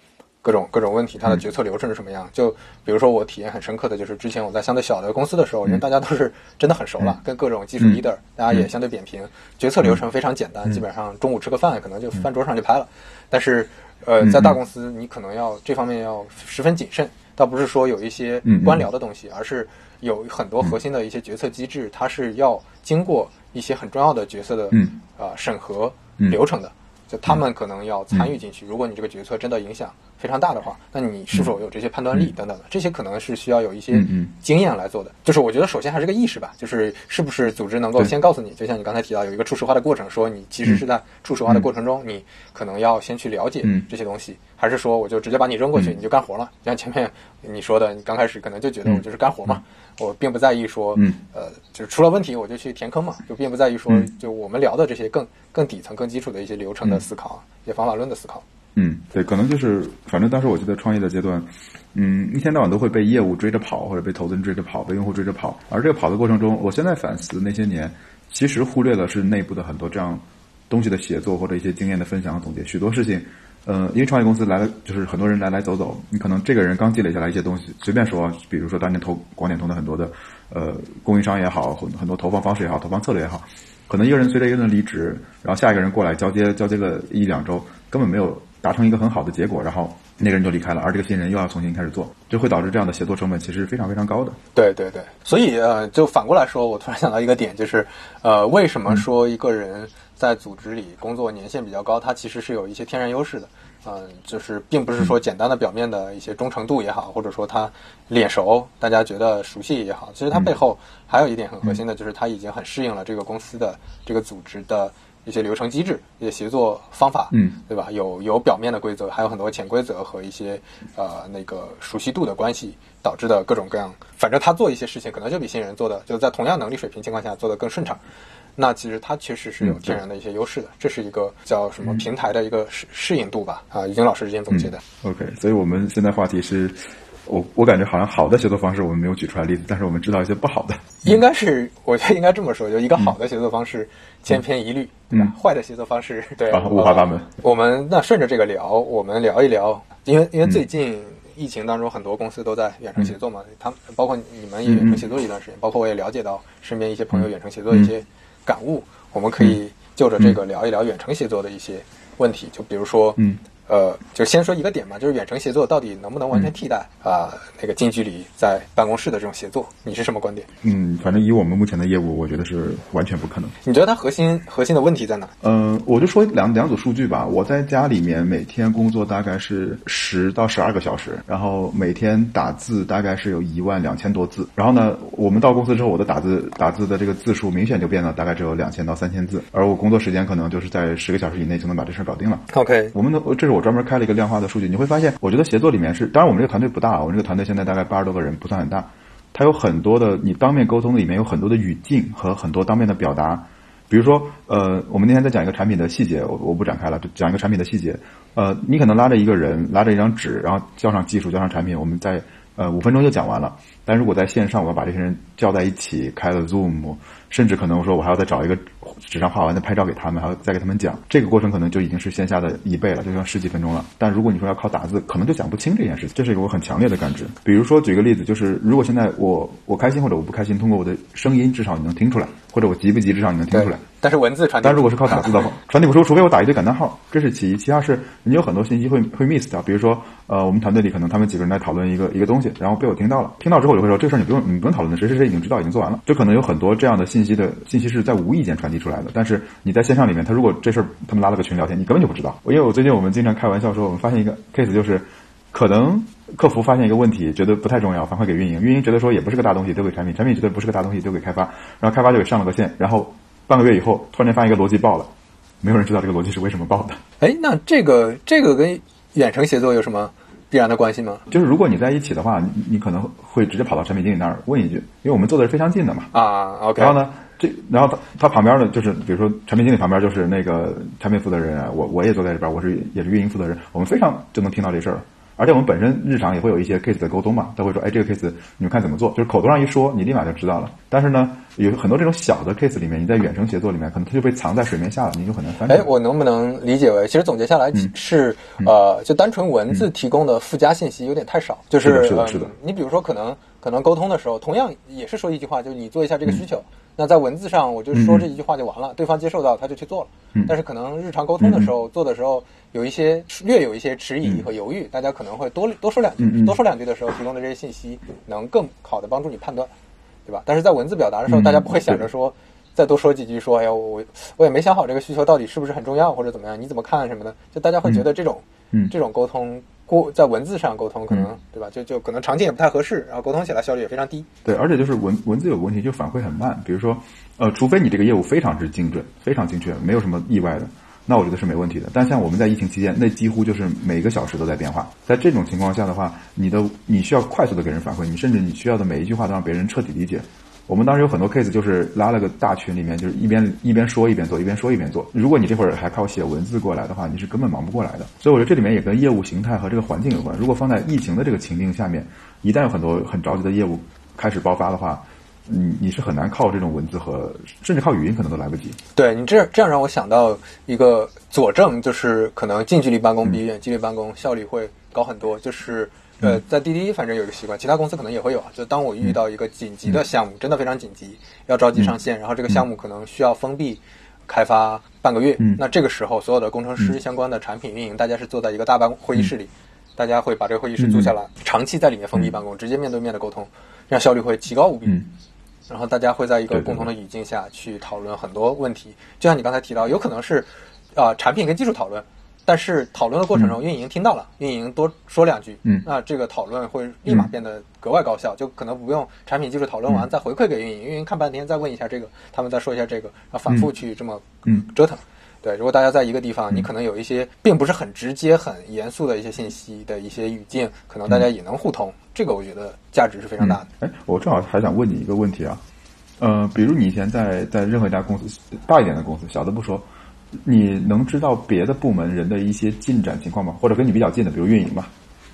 各种各种问题，它的决策流程是什么样？就比如说我体验很深刻的就是，之前我在相对小的公司的时候，人大家都是真的很熟了，跟各种技术 leader，大家也相对扁平，决策流程非常简单，基本上中午吃个饭可能就饭桌上就拍了。但是，呃，在大公司你可能要这方面要十分谨慎，倒不是说有一些官僚的东西，而是有很多核心的一些决策机制，它是要经过一些很重要的角色的呃审核流程的。就他们可能要参与进去。如果你这个决策真的影响非常大的话，那你是否有这些判断力等等的？这些可能是需要有一些经验来做的。就是我觉得首先还是个意识吧，就是是不是组织能够先告诉你，就像你刚才提到有一个初始化的过程，说你其实是在初始化的过程中，你可能要先去了解这些东西，还是说我就直接把你扔过去，你就干活了？像前面你说的，你刚开始可能就觉得我就是干活嘛。我并不在意说，嗯，呃，就是出了问题我就去填坑嘛，就并不在意说，就我们聊的这些更更底层、更基础的一些流程的思考，一些方法论的思考。嗯，对，可能就是，反正当时我记得创业的阶段，嗯，一天到晚都会被业务追着跑，或者被投资人追着跑，被用户追着跑。而这个跑的过程中，我现在反思那些年，其实忽略了是内部的很多这样东西的协作或者一些经验的分享和总结，许多事情。呃，因为创业公司来了，就是很多人来来走走，你可能这个人刚积累下来一些东西，随便说，比如说当年投广点通的很多的呃供应商也好，很很多投放方式也好，投放策略也好，可能一个人随着一个人离职，然后下一个人过来交接交接个一两周，根本没有达成一个很好的结果，然后那个人就离开了，而这个新人又要重新开始做，就会导致这样的协作成本其实非常非常高的。对对对，所以呃，就反过来说，我突然想到一个点，就是呃，为什么说一个人在组织里工作年限比较高，他其实是有一些天然优势的。嗯，就是并不是说简单的表面的一些忠诚度也好，或者说他脸熟，大家觉得熟悉也好，其实他背后还有一点很核心的，就是他已经很适应了这个公司的这个组织的一些流程机制、一些协作方法，嗯，对吧？有有表面的规则，还有很多潜规则和一些呃那个熟悉度的关系导致的各种各样。反正他做一些事情，可能就比新人做的，就在同样能力水平情况下做的更顺畅。那其实它确实是有天然的一些优势的，这是一个叫什么平台的一个适适应度吧？啊，于晶老师之前总结的。嗯、OK，所以我们现在话题是，我我感觉好像好的协作方式我们没有举出来例子，但是我们知道一些不好的。应该是，我觉得应该这么说，就一个好的协作方式千篇一律，对吧？坏的协作方式对啊五花八门。我们那顺着这个聊，我们聊一聊，因为因为最近。疫情当中，很多公司都在远程协作嘛，他们包括你们也远程协作一段时间，包括我也了解到身边一些朋友远程协作一些感悟，我们可以就着这个聊一聊远程协作的一些问题，就比如说，嗯，呃，就先说一个点嘛，就是远程协作到底能不能完全替代啊、呃、那个近距离在办公室的这种协作？你是什么观点？嗯，反正以我们目前的业务，我觉得是完全不可能。你觉得它核心核心的问题在哪？嗯、呃，我就说两两组数据吧。我在家里面每天工作大概是十到十二个小时，然后每天打字大概是有一万两千多字。然后呢，我们到公司之后，我的打字打字的这个字数明显就变了，大概只有两千到三千字，而我工作时间可能就是在十个小时以内就能把这事儿搞定了。OK，我们的这是我专门开了一个量化的数据，你会发现，我觉得协作里面是，当然我们这个团队不大，我们这个团队现在大概八十多个人，不算很大。它有很多的，你当面沟通的里面有很多的语境和很多当面的表达。比如说，呃，我们那天在讲一个产品的细节，我我不展开了，就讲一个产品的细节。呃，你可能拉着一个人，拉着一张纸，然后交上技术，交上产品，我们在呃五分钟就讲完了。但如果在线上，我要把这些人叫在一起，开了 Zoom，甚至可能说我还要再找一个纸上画完的拍照给他们，还要再给他们讲，这个过程可能就已经是线下的一倍了，就像十几分钟了。但如果你说要靠打字，可能就讲不清这件事情，这是一个我很强烈的感知。比如说举个例子，就是如果现在我我开心或者我不开心，通过我的声音至少你能听出来，或者我急不急至少你能听出来。但是文字传递，但如果是靠打字的话，传递不出，除非我打一堆感叹号，这是其一。其二是你有很多信息会会 miss 掉，比如说呃，我们团队里可能他们几个人在讨论一个一个东西，然后被我听到了，听到之后我就会说这个事儿你不用你不用讨论的，谁谁谁已经知道已经做完了，就可能有很多这样的信息的信息是在无意间传提出来的。但是你在线上里面，他如果这事儿他们拉了个群聊天，你根本就不知道。因为我最近我们经常开玩笑说，我们发现一个 case 就是，可能客服发现一个问题，觉得不太重要，反馈给运营，运营觉得说也不是个大东西，丢给产品，产品觉得不是个大东西，丢给开发，然后开发就给上了个线，然后。半个月以后，突然间发现一个逻辑爆了，没有人知道这个逻辑是为什么爆的。哎，那这个这个跟远程协作有什么必然的关系吗？就是如果你在一起的话，你你可能会直接跑到产品经理那儿问一句，因为我们坐的是非常近的嘛。啊，OK。然后呢，这然后他他旁边的就是比如说产品经理旁边就是那个产品负责人，我我也坐在这边，我是也是运营负责人，我们非常就能听到这事儿。而且我们本身日常也会有一些 case 的沟通嘛，他会说，哎，这个 case 你们看怎么做？就是口头上一说，你立马就知道了。但是呢，有很多这种小的 case 里面，你在远程协作里面，可能它就被藏在水面下了，你就很难翻。哎，我能不能理解为，其实总结下来是，呃，就单纯文字提供的附加信息有点太少。就是是的，是的。你比如说，可能可能沟通的时候，同样也是说一句话，就是你做一下这个需求。那在文字上，我就说这一句话就完了，对方接受到他就去做了。但是可能日常沟通的时候，做的时候有一些略有一些迟疑和犹豫，大家可能会多多说两句，多说两句的时候提供的这些信息能更好的帮助你判断，对吧？但是在文字表达的时候，大家不会想着说再多说几句，说哎呀我我也没想好这个需求到底是不是很重要或者怎么样，你怎么看什么的？就大家会觉得这种这种沟通。过在文字上沟通可能对吧？就就可能场景也不太合适，然后沟通起来效率也非常低。对，而且就是文文字有问题，就反馈很慢。比如说，呃，除非你这个业务非常之精准、非常精确，没有什么意外的，那我觉得是没问题的。但像我们在疫情期间，那几乎就是每个小时都在变化。在这种情况下的话，你的你需要快速的给人反馈，你甚至你需要的每一句话都让别人彻底理解。我们当时有很多 case，就是拉了个大群，里面就是一边一边说一边做，一边说一边做。如果你这会儿还靠写文字过来的话，你是根本忙不过来的。所以我觉得这里面也跟业务形态和这个环境有关。如果放在疫情的这个情境下面，一旦有很多很着急的业务开始爆发的话，你你是很难靠这种文字和甚至靠语音可能都来不及。对你这这样让我想到一个佐证，就是可能近距离办公比远距离办公效率会高很多，就是。呃，在滴滴反正有一个习惯，其他公司可能也会有啊。就当我遇到一个紧急的项目，真的非常紧急，要着急上线，然后这个项目可能需要封闭开发半个月，那这个时候所有的工程师、相关的产品运营，大家是坐在一个大办会议室里，大家会把这个会议室租下来，长期在里面封闭办公，直接面对面的沟通，这样效率会提高无比。然后大家会在一个共同的语境下去讨论很多问题，就像你刚才提到，有可能是啊产品跟技术讨论。但是讨论的过程中，运营听到了，运营多说两句，嗯，那这个讨论会立马变得格外高效，就可能不用产品技术讨论完再回馈给运营，运营看半天再问一下这个，他们再说一下这个，然后反复去这么嗯。折腾。对，如果大家在一个地方，你可能有一些并不是很直接、很严肃的一些信息的一些语境，可能大家也能互通，这个我觉得价值是非常大的。哎，我正好还想问你一个问题啊，呃，比如你以前在在任何一家公司，大一点的公司，小的不说。你能知道别的部门人的一些进展情况吗？或者跟你比较近的，比如运营嘛，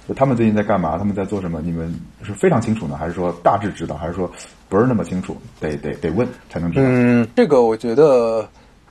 就他们最近在干嘛？他们在做什么？你们是非常清楚呢，还是说大致知道，还是说不是那么清楚？得得得问才能知道。嗯，这个我觉得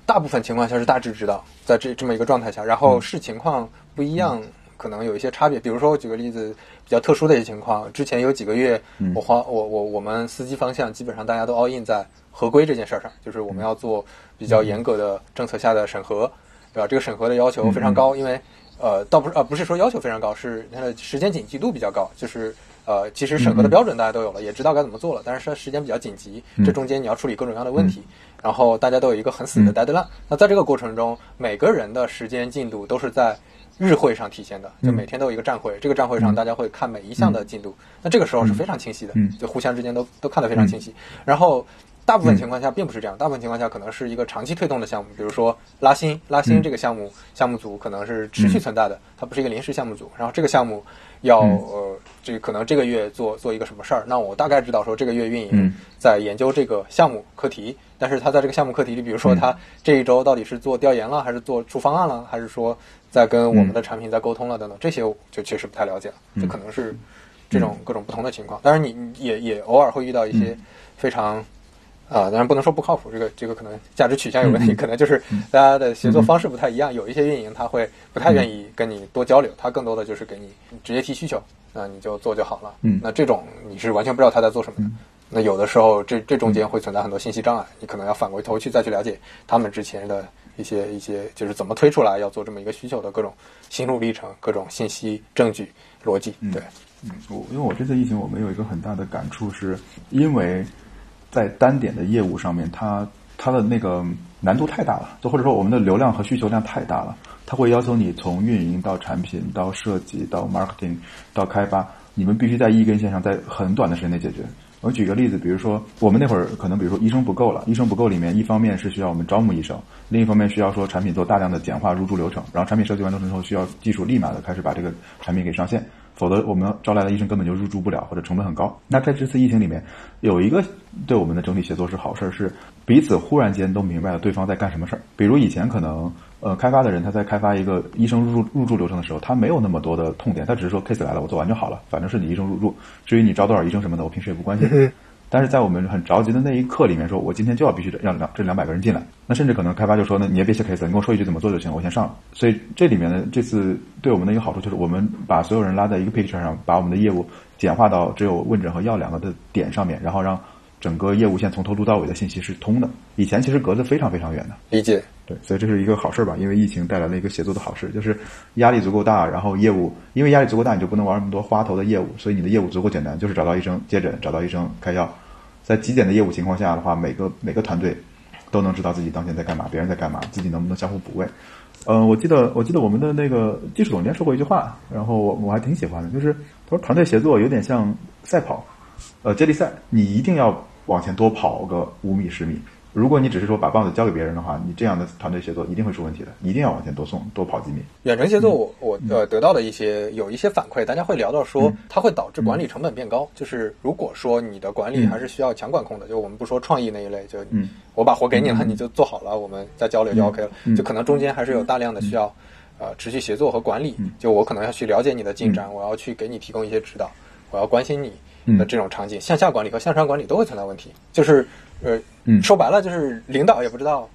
大部分情况下是大致知道，在这这么一个状态下，然后视情况不一样，可能有一些差别。比如说，我举个例子，比较特殊的一些情况，之前有几个月，我花我我我们司机方向基本上大家都 all in 在合规这件事儿上，就是我们要做。比较严格的政策下的审核，对吧？这个审核的要求非常高，因为呃，倒不是呃，不是说要求非常高，是它的时间紧急度比较高。就是呃，其实审核的标准大家都有了，也知道该怎么做了，但是它时间比较紧急，这中间你要处理各种各样的问题，然后大家都有一个很死的 deadline。那在这个过程中，每个人的时间进度都是在日会上体现的，就每天都有一个站会，这个站会上大家会看每一项的进度。那这个时候是非常清晰的，就互相之间都都看得非常清晰。然后。大部分情况下并不是这样，大部分情况下可能是一个长期推动的项目，比如说拉新，拉新这个项目、项目组可能是持续存在的，它不是一个临时项目组。然后这个项目要、呃，这个可能这个月做做一个什么事儿，那我大概知道说这个月运营嗯。在研究这个项目课题，但是他在这个项目课题里，比如说他这一周到底是做调研了，还是做出方案了，还是说在跟我们的产品在沟通了等等，这些我就确实不太了解了，这可能是这种各种不同的情况。当然你你也也偶尔会遇到一些非常。啊，当然不能说不靠谱，这个这个可能价值取向有问题，可能就是大家的协作方式不太一样。有一些运营他会不太愿意跟你多交流，他更多的就是给你直接提需求，那你就做就好了。嗯那这种你是完全不知道他在做什么的。那有的时候这这中间会存在很多信息障碍，你可能要反过头去再去了解他们之前的一些一些就是怎么推出来要做这么一个需求的各种心路历程、各种信息、证据、逻辑。对，嗯，我因为我这次疫情，我们有一个很大的感触，是因为在单点的业务上面，它它的那个难度太大了，就或者说我们的流量和需求量太大了，它会要求你从运营到产品到设计到 marketing 到开发，你们必须在一根线上，在很短的时间内解决。我举个例子，比如说我们那会儿可能，比如说医生不够了，医生不够里面，一方面是需要我们招募医生，另一方面需要说产品做大量的简化入驻流程，然后产品设计完成之后，需要技术立马的开始把这个产品给上线，否则我们招来的医生根本就入住不了，或者成本很高。那在这次疫情里面，有一个对我们的整体协作是好事儿，是彼此忽然间都明白了对方在干什么事儿。比如以前可能呃开发的人他在开发一个医生入住入住流程的时候，他没有那么多的痛点，他只是说 case 来了我做完就好了，反正是你医生入住，至于你招多少医生什么的，我平时也不关心。但是在我们很着急的那一刻里面说，我今天就要必须得让两这两百个人进来，那甚至可能开发就说，那你也别写 case，你跟我说一句怎么做就行，我先上了。所以这里面呢，这次对我们的一个好处就是，我们把所有人拉在一个 picture 上，把我们的业务简化到只有问诊和药两个的点上面，然后让整个业务线从头录到尾的信息是通的。以前其实隔得非常非常远的。理解。对，所以这是一个好事儿吧？因为疫情带来了一个协作的好事，就是压力足够大，然后业务因为压力足够大，你就不能玩那么多花头的业务，所以你的业务足够简单，就是找到医生接诊，找到医生开药。在极简的业务情况下的话，每个每个团队都能知道自己当前在干嘛，别人在干嘛，自己能不能相互补位。呃，我记得我记得我们的那个技术总监说过一句话，然后我我还挺喜欢的，就是他说团队协作有点像赛跑，呃，接力赛，你一定要往前多跑个五米十米。如果你只是说把棒子交给别人的话，你这样的团队协作一定会出问题的，一定要往前多送，多跑几米。远程协作我，我呃得到的一些有一些反馈，大家会聊到说，它会导致管理成本变高。就是如果说你的管理还是需要强管控的，就我们不说创意那一类，就嗯我把活给你了，你就做好了，我们再交流就 OK 了。嗯就可能中间还是有大量的需要呃持续协作和管理。就我可能要去了解你的进展，我要去给你提供一些指导，我要关心你的这种场景。向下管理和向上管理都会存在问题，就是呃嗯说白了就是领导也不知道。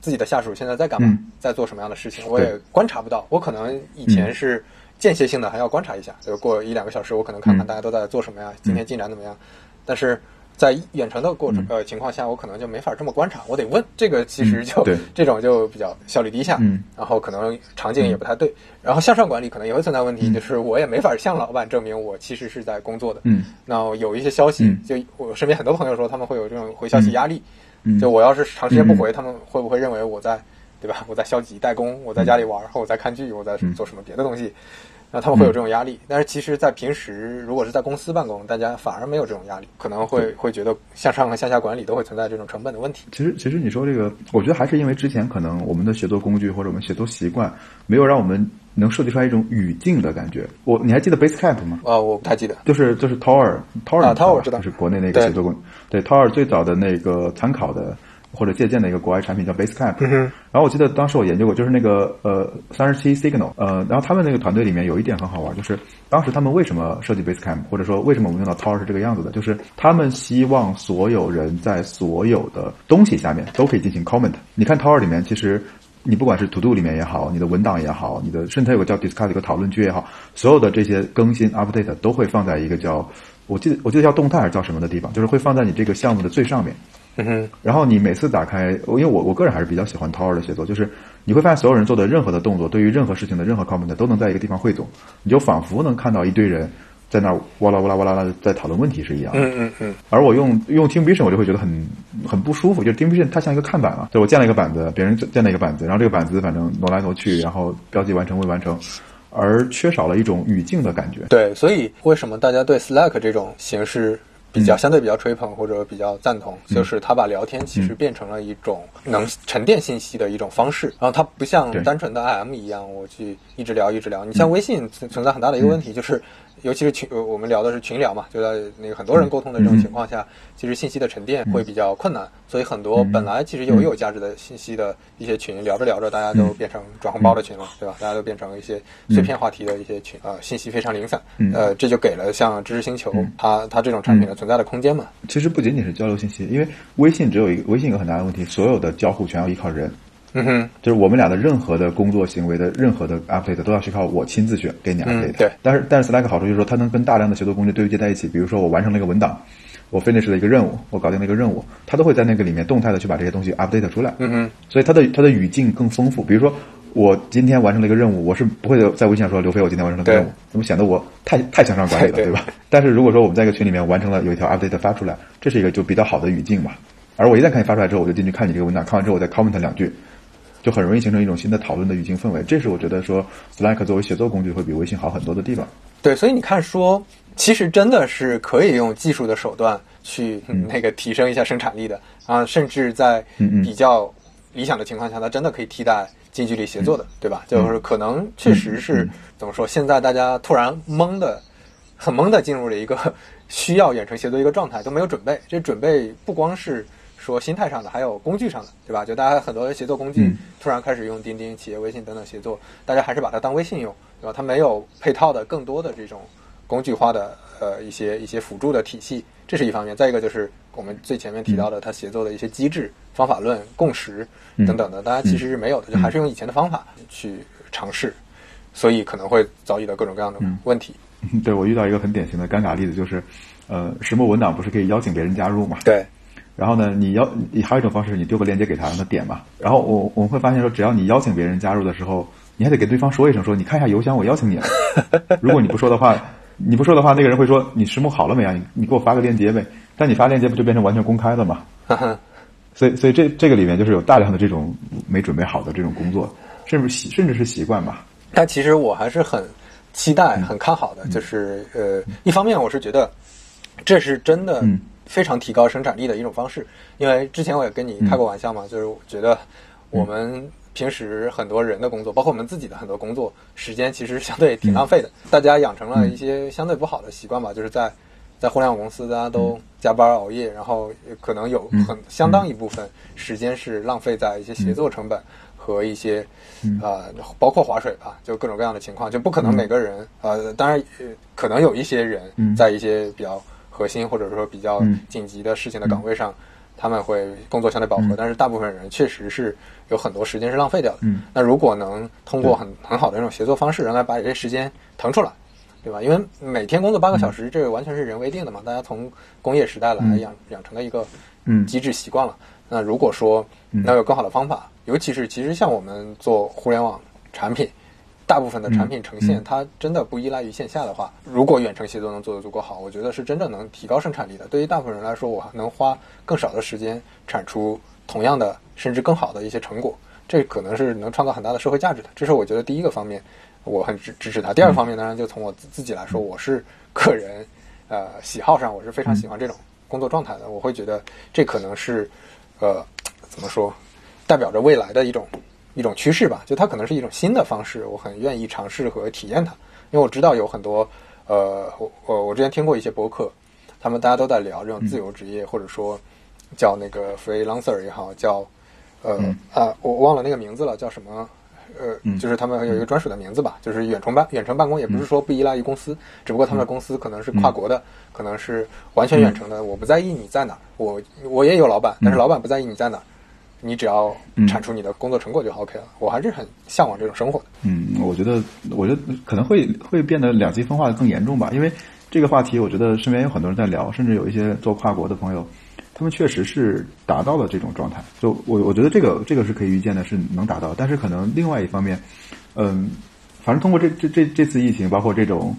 自己的下属现在在干嘛，嗯在做什么样的事情，我也观察不到。我可能以前是间歇性的，还要观察一下，就过一两个小时，我可能看看大家都在做什么呀，今天进展怎么样。但是在远程的过程呃情况下，我可能就没法这么观察，我得问。这个其实就这种就比较效率低下，嗯然后可能场景也不太对。然后向上管理可能也会存在问题，就是我也没法向老板证明我其实是在工作的。嗯那有一些消息嗯，就我身边很多朋友说他们会有这种回消息压力。嗯就我要是长时间不回，他们会不会认为我在，对吧？我在消极怠工，我在家里玩，或我在看剧，我在做什么别的东西？那他们会有这种压力。但是其实，在平时如果是在公司办公，大家反而没有这种压力，可能会会觉得向上和向下管理都会存在这种成本的问题。其实，其实你说这个，我觉得还是因为之前可能我们的写作工具或者我们写作习惯，没有让我们能设计出来一种语境的感觉。我你还记得 Basecamp 吗？啊，我不太记得。就是就是 Tower，Tower 啊你知道吧 Tower 知道就是国内那个对写作工具。对 Tower 最早的那个参考的或者借鉴的一个国外产品叫 Basecamp。然后我记得当时我研究过，就是那个呃三十七 Signal，呃，然后他们那个团队里面有一点很好玩，就是当时他们为什么设计 Basecamp，或者说为什么我们用到 Tower 是这个样子的，就是他们希望所有人在所有的东西下面都可以进行 comment。你看 Tower 里面其实。你不管是 To Do 里面也好，你的文档也好，你的甚至它有个叫 Discuss 一个讨论区也好，所有的这些更新 update 都会放在一个叫我记得我记得叫动态还是叫什么的地方，就是会放在你这个项目的最上面。嗯哼，然后你每次打开，因为我我个人还是比较喜欢 Tower 的写作，就是你会发现所有人做的任何的动作，对于任何事情的任何 comment 都能在一个地方汇总，你就仿佛能看到一堆人在那儿哇啦哇啦哇啦啦在讨论问题是一样。的。嗯嗯嗯，而我用用 Team Vision，我就会觉得很很不舒服，就是 Team Vision 它像一个看板嘛，就我建了一个板子，别人建了一个板子，然后这个板子反正挪来挪去，然后标记完成未完成，而缺少了一种语境的感觉。对，所以为什么大家对 Slack 这种形式比较相对比较吹捧或者比较赞同，就是他把聊天其实变成了一种能沉淀信息的一种方式。然后它不像单纯的 IM 一样，我去一直聊一直聊。你像微信存存在很大的一个问题，就是尤其是群，我们聊的是群聊嘛，就在那个很多人沟通的这种情况下，其实信息的沉淀会比较困难。所以很多本来其实有有价值的信息的一些群，聊着聊着大家都变成转红包的群了，对吧？大家都变成一些碎片话题的一些群，呃，信息非常零散。呃，这就给了像知识星球它它这种产品的存在的空间嘛。其实不仅仅是交流信息，因为微信只有一个微信有个很大的问题，所有的交互全要依靠人。嗯哼，就是我们俩的任何的工作行为的任何的 update 都要去靠我亲自去给你 update。对，但是但是 Slack 好处就是说它能跟大量的协作工具对接在一起。比如说我完成了一个文档，我 finish 了一个任务，我搞定了一个任务，它都会在那个里面动态的去把这些东西 update 出来。嗯哼，所以它的它的语境更丰富。比如说我今天完成了一个任务，我是不会在微信上说刘飞我今天完成了个任务，那么显得我太太向上管理了，对吧？但是如果说我们在一个群里面完成了有一条 update 发出来，这是一个就比较好的语境嘛。而我一旦看你发出来之后，我就进去看你这个文档，看完之后我再 comment 两句。就很容易形成一种新的讨论的语境氛围，这是我觉得说 Slack 作为写作工具会比微信好很多的地方。对，所以你看，说其实真的是可以用技术的手段去 那个提升一下生产力的啊，甚至在比较理想的情况下，它真的可以替代近距离协作的，对吧？就是可能确实是怎么说，现在大家突然懵的很懵的进入了一个 需要远程协作一个状态，都没有准备。这准备不光是。说心态上的，还有工具上的，对吧？就大家很多协作工具突然开始用钉钉、企业微信等等协作，大家还是把它当微信用，对吧？它没有配套的更多的这种工具化的呃一些一些辅助的体系，这是一方面。再一个就是我们最前面提到的，它协作的一些机制、方法论、共识等等的，大家其实是没有的，就还是用以前的方法去尝试，所以可能会遭遇到各种各样的问题。对我遇到一个很典型的尴尬例子，就是呃，石墨文档不是可以邀请别人加入嘛？对。然后呢，你邀你还有一种方式，你丢个链接给他，让他点嘛。然后我我们会发现说，只要你邀请别人加入的时候，你还得给对方说一声，说你看一下邮箱，我邀请你了。如果你不说的话，你不说的话，那个人会说你石木好了没啊？你你给我发个链接呗。但你发链接不就变成完全公开了嘛？所以所以这这个里面就是有大量的这种没准备好的这种工作，甚至习甚至是习惯吧。但其实我还是很期待、很看好的，就是呃，一方面我是觉得这是真的。非常提高生产力的一种方式，因为之前我也跟你开过玩笑嘛，就是觉得我们平时很多人的工作，包括我们自己的很多工作时间，其实相对挺浪费的。大家养成了一些相对不好的习惯吧，就是在在互联网公司，大家都加班熬夜，然后可能有很相当一部分时间是浪费在一些协作成本和一些啊，包括划水吧，就各种各样的情况，就不可能每个人呃，当然可能有一些人在一些比较。核心或者说比较紧急的事情的岗位上，他们会工作相对饱和，但是大部分人确实是有很多时间是浪费掉的。那如果能通过很很好的这种协作方式，让他把这些时间腾出来，对吧？因为每天工作八个小时，这个完全是人为定的嘛。大家从工业时代来养养成的一个机制习惯了。那如果说能有更好的方法，尤其是其实像我们做互联网产品。大部分的产品呈现，它真的不依赖于线下的话，如果远程协作能做得足够好，我觉得是真正能提高生产力的。对于大部分人来说，我能花更少的时间产出同样的甚至更好的一些成果，这可能是能创造很大的社会价值的。这是我觉得第一个方面，我很支支持它。第二个方面，当然就从我自己来说，我是个人，呃，喜好上我是非常喜欢这种工作状态的。我会觉得这可能是，呃，怎么说，代表着未来的一种。一种趋势吧，就它可能是一种新的方式，我很愿意尝试和体验它，因为我知道有很多，呃，我我我之前听过一些博客，他们大家都在聊这种自由职业，或者说叫那个 freelancer 也好，叫呃啊，我忘了那个名字了，叫什么？呃，就是他们有一个专属的名字吧，就是远程办远程办公，也不是说不依赖于公司，只不过他们的公司可能是跨国的，可能是完全远程的，我不在意你在哪，我我也有老板，但是老板不在意你在哪。你只要产出你的工作成果就 OK 了。我还是很向往这种生活的。嗯，我觉得，我觉得可能会会变得两极分化的更严重吧。因为这个话题，我觉得身边有很多人在聊，甚至有一些做跨国的朋友，他们确实是达到了这种状态。就我我觉得这个这个是可以预见的，是能达到。但是可能另外一方面，嗯，反正通过这这这这次疫情，包括这种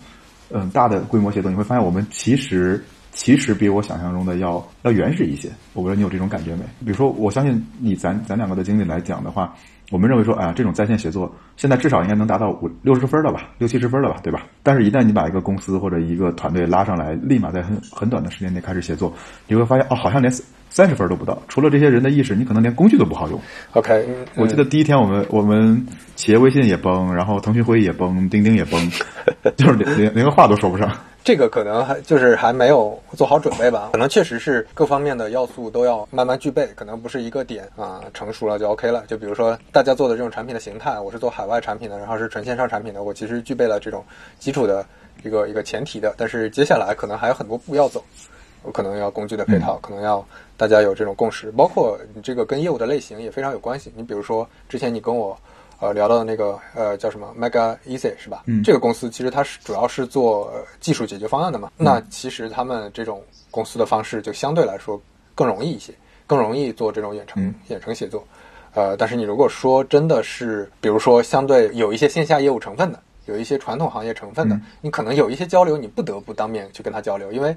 嗯大的规模协作，你会发现我们其实。其实比我想象中的要要原始一些，我不知道你有这种感觉没？比如说，我相信你咱咱两个的经历来讲的话，我们认为说啊，这种在线协作现在至少应该能达到五六十分了吧，六七十分了吧，对吧？但是，一旦你把一个公司或者一个团队拉上来，立马在很很短的时间内开始协作，你会发现哦，好像连三十分都不到。除了这些人的意识，你可能连工具都不好用。OK，我记得第一天我们我们企业微信也崩，然后腾讯会议也崩，钉钉也崩，就是连连连个话都说不上。这个可能还就是还没有做好准备吧，可能确实是各方面的要素都要慢慢具备，可能不是一个点啊成熟了就 OK 了。就比如说大家做的这种产品的形态，我是做海外产品的，然后是纯线上产品的，我其实具备了这种基础的一个一个前提的，但是接下来可能还有很多步要走，我可能要工具的配套，可能要大家有这种共识，包括你这个跟业务的类型也非常有关系。你比如说之前你跟我。呃，聊到的那个呃叫什么 Mega Easy 是吧？嗯这个公司其实它是主要是做、呃技术解决方案的嘛。那其实他们这种公司的方式就相对来说更容易一些，更容易做这种远程、嗯远程协作。呃，但是你如果说真的是，比如说相对有一些线下业务成分的，有一些传统行业成分的，嗯你可能有一些交流，你不得不当面去跟他交流，因为。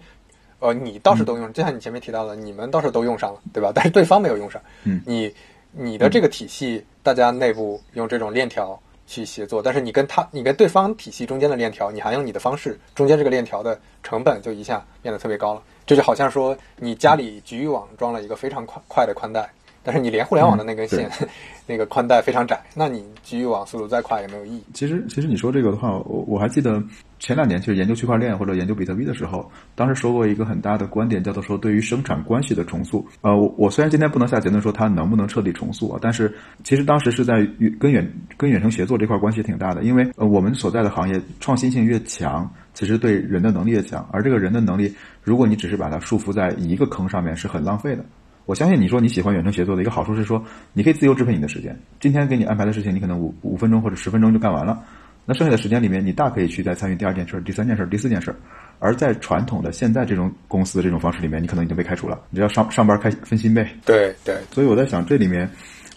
呃，你倒是都嗯用，就像你前面提到的，你们倒是都用上了，对吧？但是对方没有用上。嗯你你的这个体系，大家内部用这种链条去协作，但是你跟他，你跟对方体系中间的链条，你还用你的方式，中间这个链条的成本就一下变得特别高了。这就好像说，你家里局域网装了一个非常快快的宽带，但是你连互联网的那根线，那个宽带非常窄，那你局域网速度再快也没有意义。其实，其实你说这个的话，我我还记得前两年去研究区块链或者研究比特币的时候，当时说过一个很大的观点，叫做说对于生产关系的重塑。呃，我我虽然今天不能下结论说它能不能彻底重塑啊，但是其实当时是在与跟远跟远程协作这块关系挺大的，因为呃我们所在的行业创新性越强，其实对人的能力越强，而这个人的能力，如果你只是把它束缚在一个坑上面，是很浪费的。我相信你说你喜欢远程协作的一个好处是说，你可以自由支配你的时间。今天给你安排的事情，你可能五五分钟或者十分钟就干完了。那剩下的时间里面，你大可以去再参与第二件事、第三件事、第四件事。而在传统的现在这种公司的这种方式里面，你可能已经被开除了，你就要上上班开分心呗。对对，所以我在想，这里面，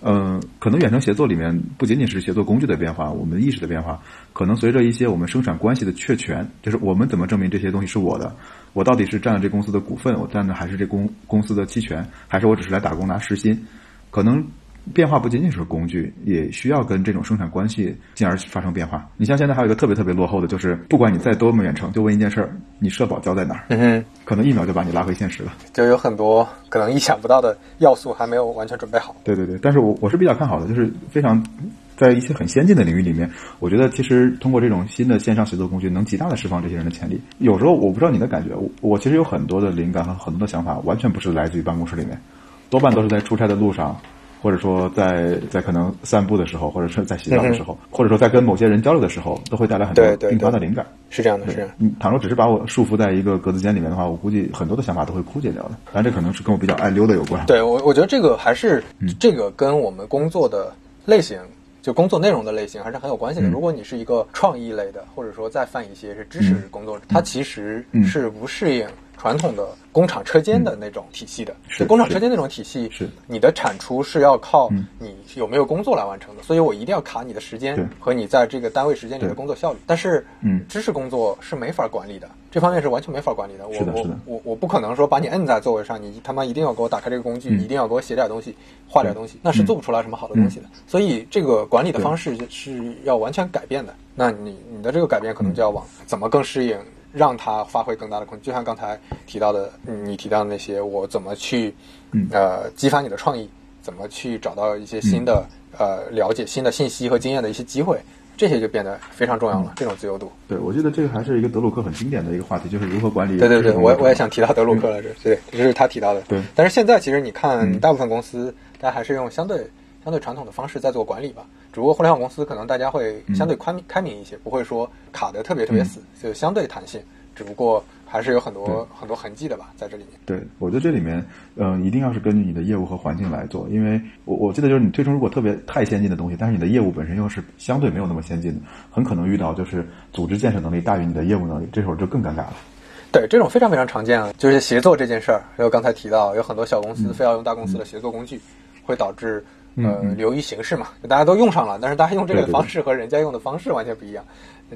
嗯、可能远程协作里面不仅仅是协作工具的变化，我们意识的变化，可能随着一些我们生产关系的确权，就是我们怎么证明这些东西是我的，我到底是占了这公司的股份，我占的还是这公公司的期权，还是我只是来打工拿时薪，可能。变化不仅仅是工具，也需要跟这种生产关系进而发生变化。你像现在还有一个特别特别落后的，就是不管你在多么远程，就问一件事儿：你社保交在哪儿？可能一秒就把你拉回现实了。就有很多可能意想不到的要素还没有完全准备好。对对对，但是我我是比较看好的，就是非常在一些很先进的领域里面，我觉得其实通过这种新的线上协作工具，能极大的释放这些人的潜力。有时候我不知道你的感觉，我我其实有很多的灵感和很多的想法，完全不是来自于办公室里面，多半都是在出差的路上。或者说在在可能散步的时候，或者是在洗澡的时候，或者说在跟某些人交流的时候，都会带来很多对对并发的灵感。是这样的，是这样。你倘若只是把我束缚在一个格子间里面的话，我估计很多的想法都会枯竭掉的。但，这可能是跟我比较爱溜达有关。对我，我觉得这个还是、这个跟我们工作的类型，就工作内容的类型还是很有关系的。嗯如果你是一个创意类的，或者说再泛一些是知识工作者，它其实嗯是不适应传统的工厂车间的那种体系的。是就工厂车间那种体系，是。你的产出是要靠嗯。你有没有工作来完成的，所以我一定要卡你的时间和你在这个单位时间里的工作效率。但是，嗯。知识工作是没法管理的，这方面是完全没法管理的。我我我我不可能说把你摁在座位上，你他妈一定要给我打开这个工具，嗯。一定要给我写点东西，画点东西，那是做不出来什么好的东西的。所以这个管理的方式是要完全改变的。那你你的这个改变可能就要往怎么更适应，让他发挥更大的空间。就像刚才提到的，嗯你提到的那些，我怎么去嗯呃激发你的创意，怎么去找到一些新的呃了解新的信息和经验的一些机会，这些就变得非常重要了。这种自由度。对，我觉得这个还是一个德鲁克很经典的一个话题，就是如何管理。对对对，我我也想提。到德鲁克来着，对，这是他提到的。对但是现在其实你看，嗯大部分公司大家还是用相对相对传统的方式在做管理吧。只不过互联网公司可能大家会相对宽开明一些，不会说卡得特别特别死，就相对弹性。只不过还是有很多很多痕迹的吧，在这里面。对，我觉得这里面，嗯、一定要是根据你的业务和环境来做，因为我我记得就是你推出如果特别太先进的东西，但是你的业务本身又是相对没有那么先进的，很可能遇到就是组织建设能力大于你的业务能力，这时候就更尴尬了。对，这种非常非常常见啊，就是协作这件事儿。还有刚才提到，有很多小公司非要用大公司的协作工具，会导致呃流于形式嘛，就大家都用上了，但是大家用这个对对对。方式和人家用的方式完全不一样，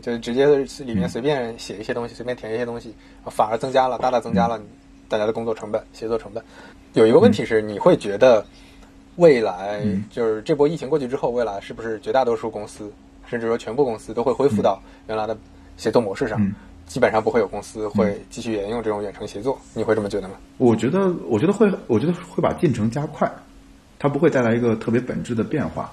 就直接里面随便写一些东西，随便填一些东西，反而增加了大大增加了大家的工作成本、协作成本。有一个问题是，你会觉得未来就是这波疫情过去之后，未来是不是绝大多数公司，甚至说全部公司都会恢复到原来的协作模式上？基本上不会有公司会继续沿用这种远程协作，你会这么觉得吗？我觉得，我觉得会，我觉得会把进程加快，它不会带来一个特别本质的变化，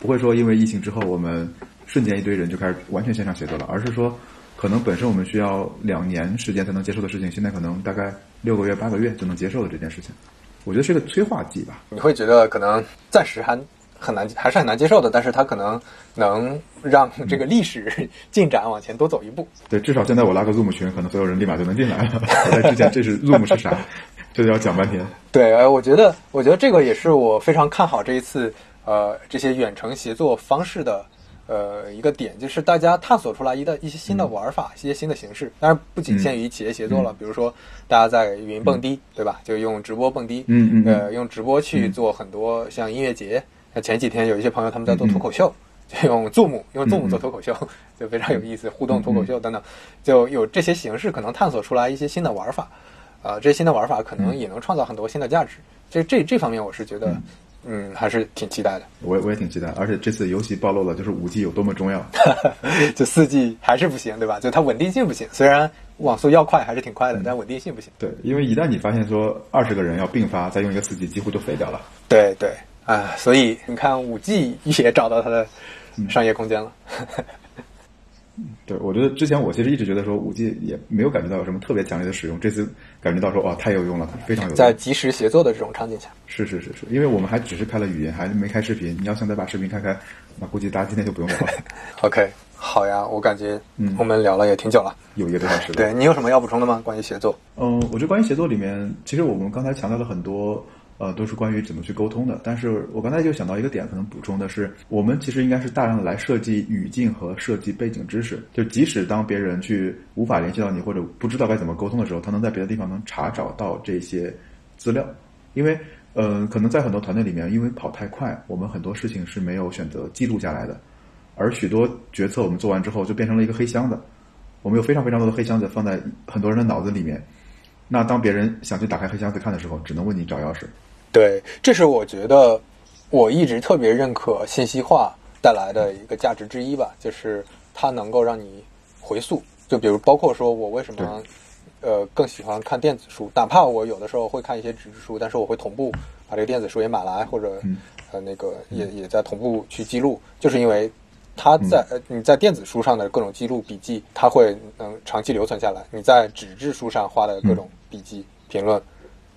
不会说因为疫情之后我们瞬间一堆人就开始完全线上写作了，而是说可能本身我们需要两年时间才能接受的事情，现在可能大概六个月、八个月就能接受的这件事情，我觉得是个催化剂吧。你会觉得可能暂时还。很难，还是很难接受的。但是它可能能让这个历史进展往前多走一步。对，至少现在我拉个 Zoom 群，可能所有人立马就能进来了。在之前，这是 Zoom 是啥？这就要讲半天。对，呃，我觉得，我觉得这个也是我非常看好这一次，呃，这些远程协作方式的，呃，一个点，就是大家探索出来一的一些新的玩法，一些新的形式。当然，不仅限于企业协作了，比如说大家在云蹦迪，对吧？就用直播蹦迪，嗯嗯，呃，用直播去做很多像音乐节。那前几天有一些朋友他们在做脱口秀，就用 Zoom 用 Zoom 做脱口秀，就非常有意思，互动脱口秀等等，就有这些形式可能探索出来一些新的玩法，啊，这些新的玩法可能也能创造很多新的价值。这这这方面我是觉得，嗯，还是挺期待的。我我也挺期待，而且这次尤其暴露了就是五 G 有多么重要，就四 G 还是不行，对吧？就它稳定性不行，虽然网速要快还是挺快的，但稳定性不行。对，因为一旦你发现说二十个人要并发再用一个四 G，几乎就废掉了。对对。啊，所以你看，五 G 也找到它的商业空间了。对，我觉得之前我其实一直觉得说五 G 也没有感觉到有什么特别强烈的使用，这次感觉到说哇，太有用了，非常有用。在即时协作的这种场景下，是是是是，因为我们还只是开了语音，还没开视频。你要想再把视频开开，那估计大家今天就不用聊了。OK，好呀，我感觉我们聊了也挺久了，有一个多小时。对你有什么要补充的吗？关于协作？嗯，我觉得关于协作里面，其实我们刚才强调了很多。呃，都是关于怎么去沟通的。但是我刚才就想到一个点，可能补充的是，我们其实应该是大量的来设计语境和设计背景知识。就即使当别人去无法联系到你或者不知道该怎么沟通的时候，他能在别的地方能查找到这些资料。因为，呃，可能在很多团队里面，因为跑太快，我们很多事情是没有选择记录下来的。而许多决策我们做完之后，就变成了一个黑箱子。我们有非常非常多的黑箱子放在很多人的脑子里面。那当别人想去打开黑箱子看的时候，只能问你找钥匙。对，这是我觉得我一直特别认可信息化带来的一个价值之一吧，就是它能够让你回溯。就比如，包括说我为什么呃更喜欢看电子书，哪怕我有的时候会看一些纸质书，但是我会同步把这个电子书也买来，或者呃那个也也在同步去记录，就是因为它在呃你在电子书上的各种记录笔记，它会能长期留存下来；你在纸质书上画的各种笔记评论。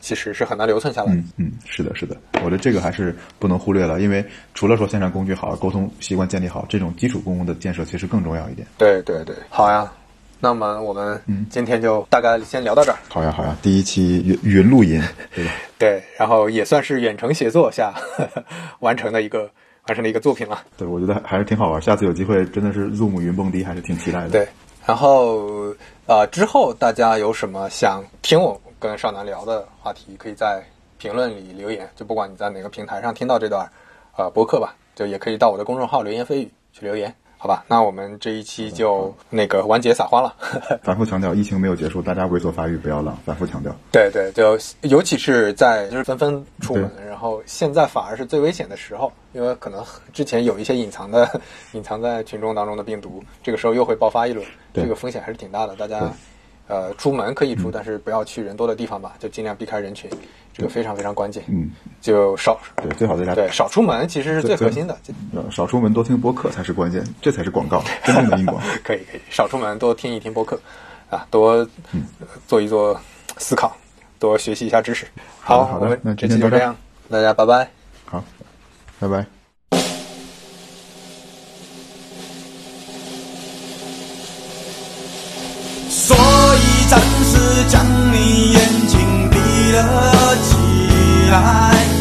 其实是很难留存下来。嗯嗯，是的，是的，我觉得这个还是不能忽略了，因为除了说线上工具好，沟通习惯建立好，这种基础功能的建设其实更重要一点。对对对，好呀，那么我们今天就大概先聊到这儿。好呀好呀，第一期云云录音，对吧？对，然后也算是远程协作下 完成的一个完成了一个作品了。对，我觉得还是挺好玩，下次有机会真的是 Zoom 云蹦迪，还是挺期待的。对，然后呃，之后大家有什么想听我？跟少南聊的话题，可以在评论里留言。就不管你在哪个平台上听到这段，呃，博客吧，就也可以到我的公众号“流言蜚语”去留言，好吧？那我们这一期就那个完结撒欢了。反复强调，疫情没有结束，大家猥琐发育不要浪。反复强调。对对，就尤其是在就是纷纷出门，然后现在反而是最危险的时候，因为可能之前有一些隐藏的、隐藏在群众当中的病毒，这个时候又会爆发一轮，这个风险还是挺大的，大家。呃，出门可以出，但是不要去人多的地方吧，就尽量避开人群，这个非常非常关键。嗯，就少对，最好在家对少出门，其实是最核心的。少出门多听播客才是关键，这才是广告，真正的硬广。可以可以，少出门多听一听播客，啊，多做一做思考，多学习一下知识。好，好的，那这期就这样，大家拜拜。好，拜拜。是将你眼睛闭了起来。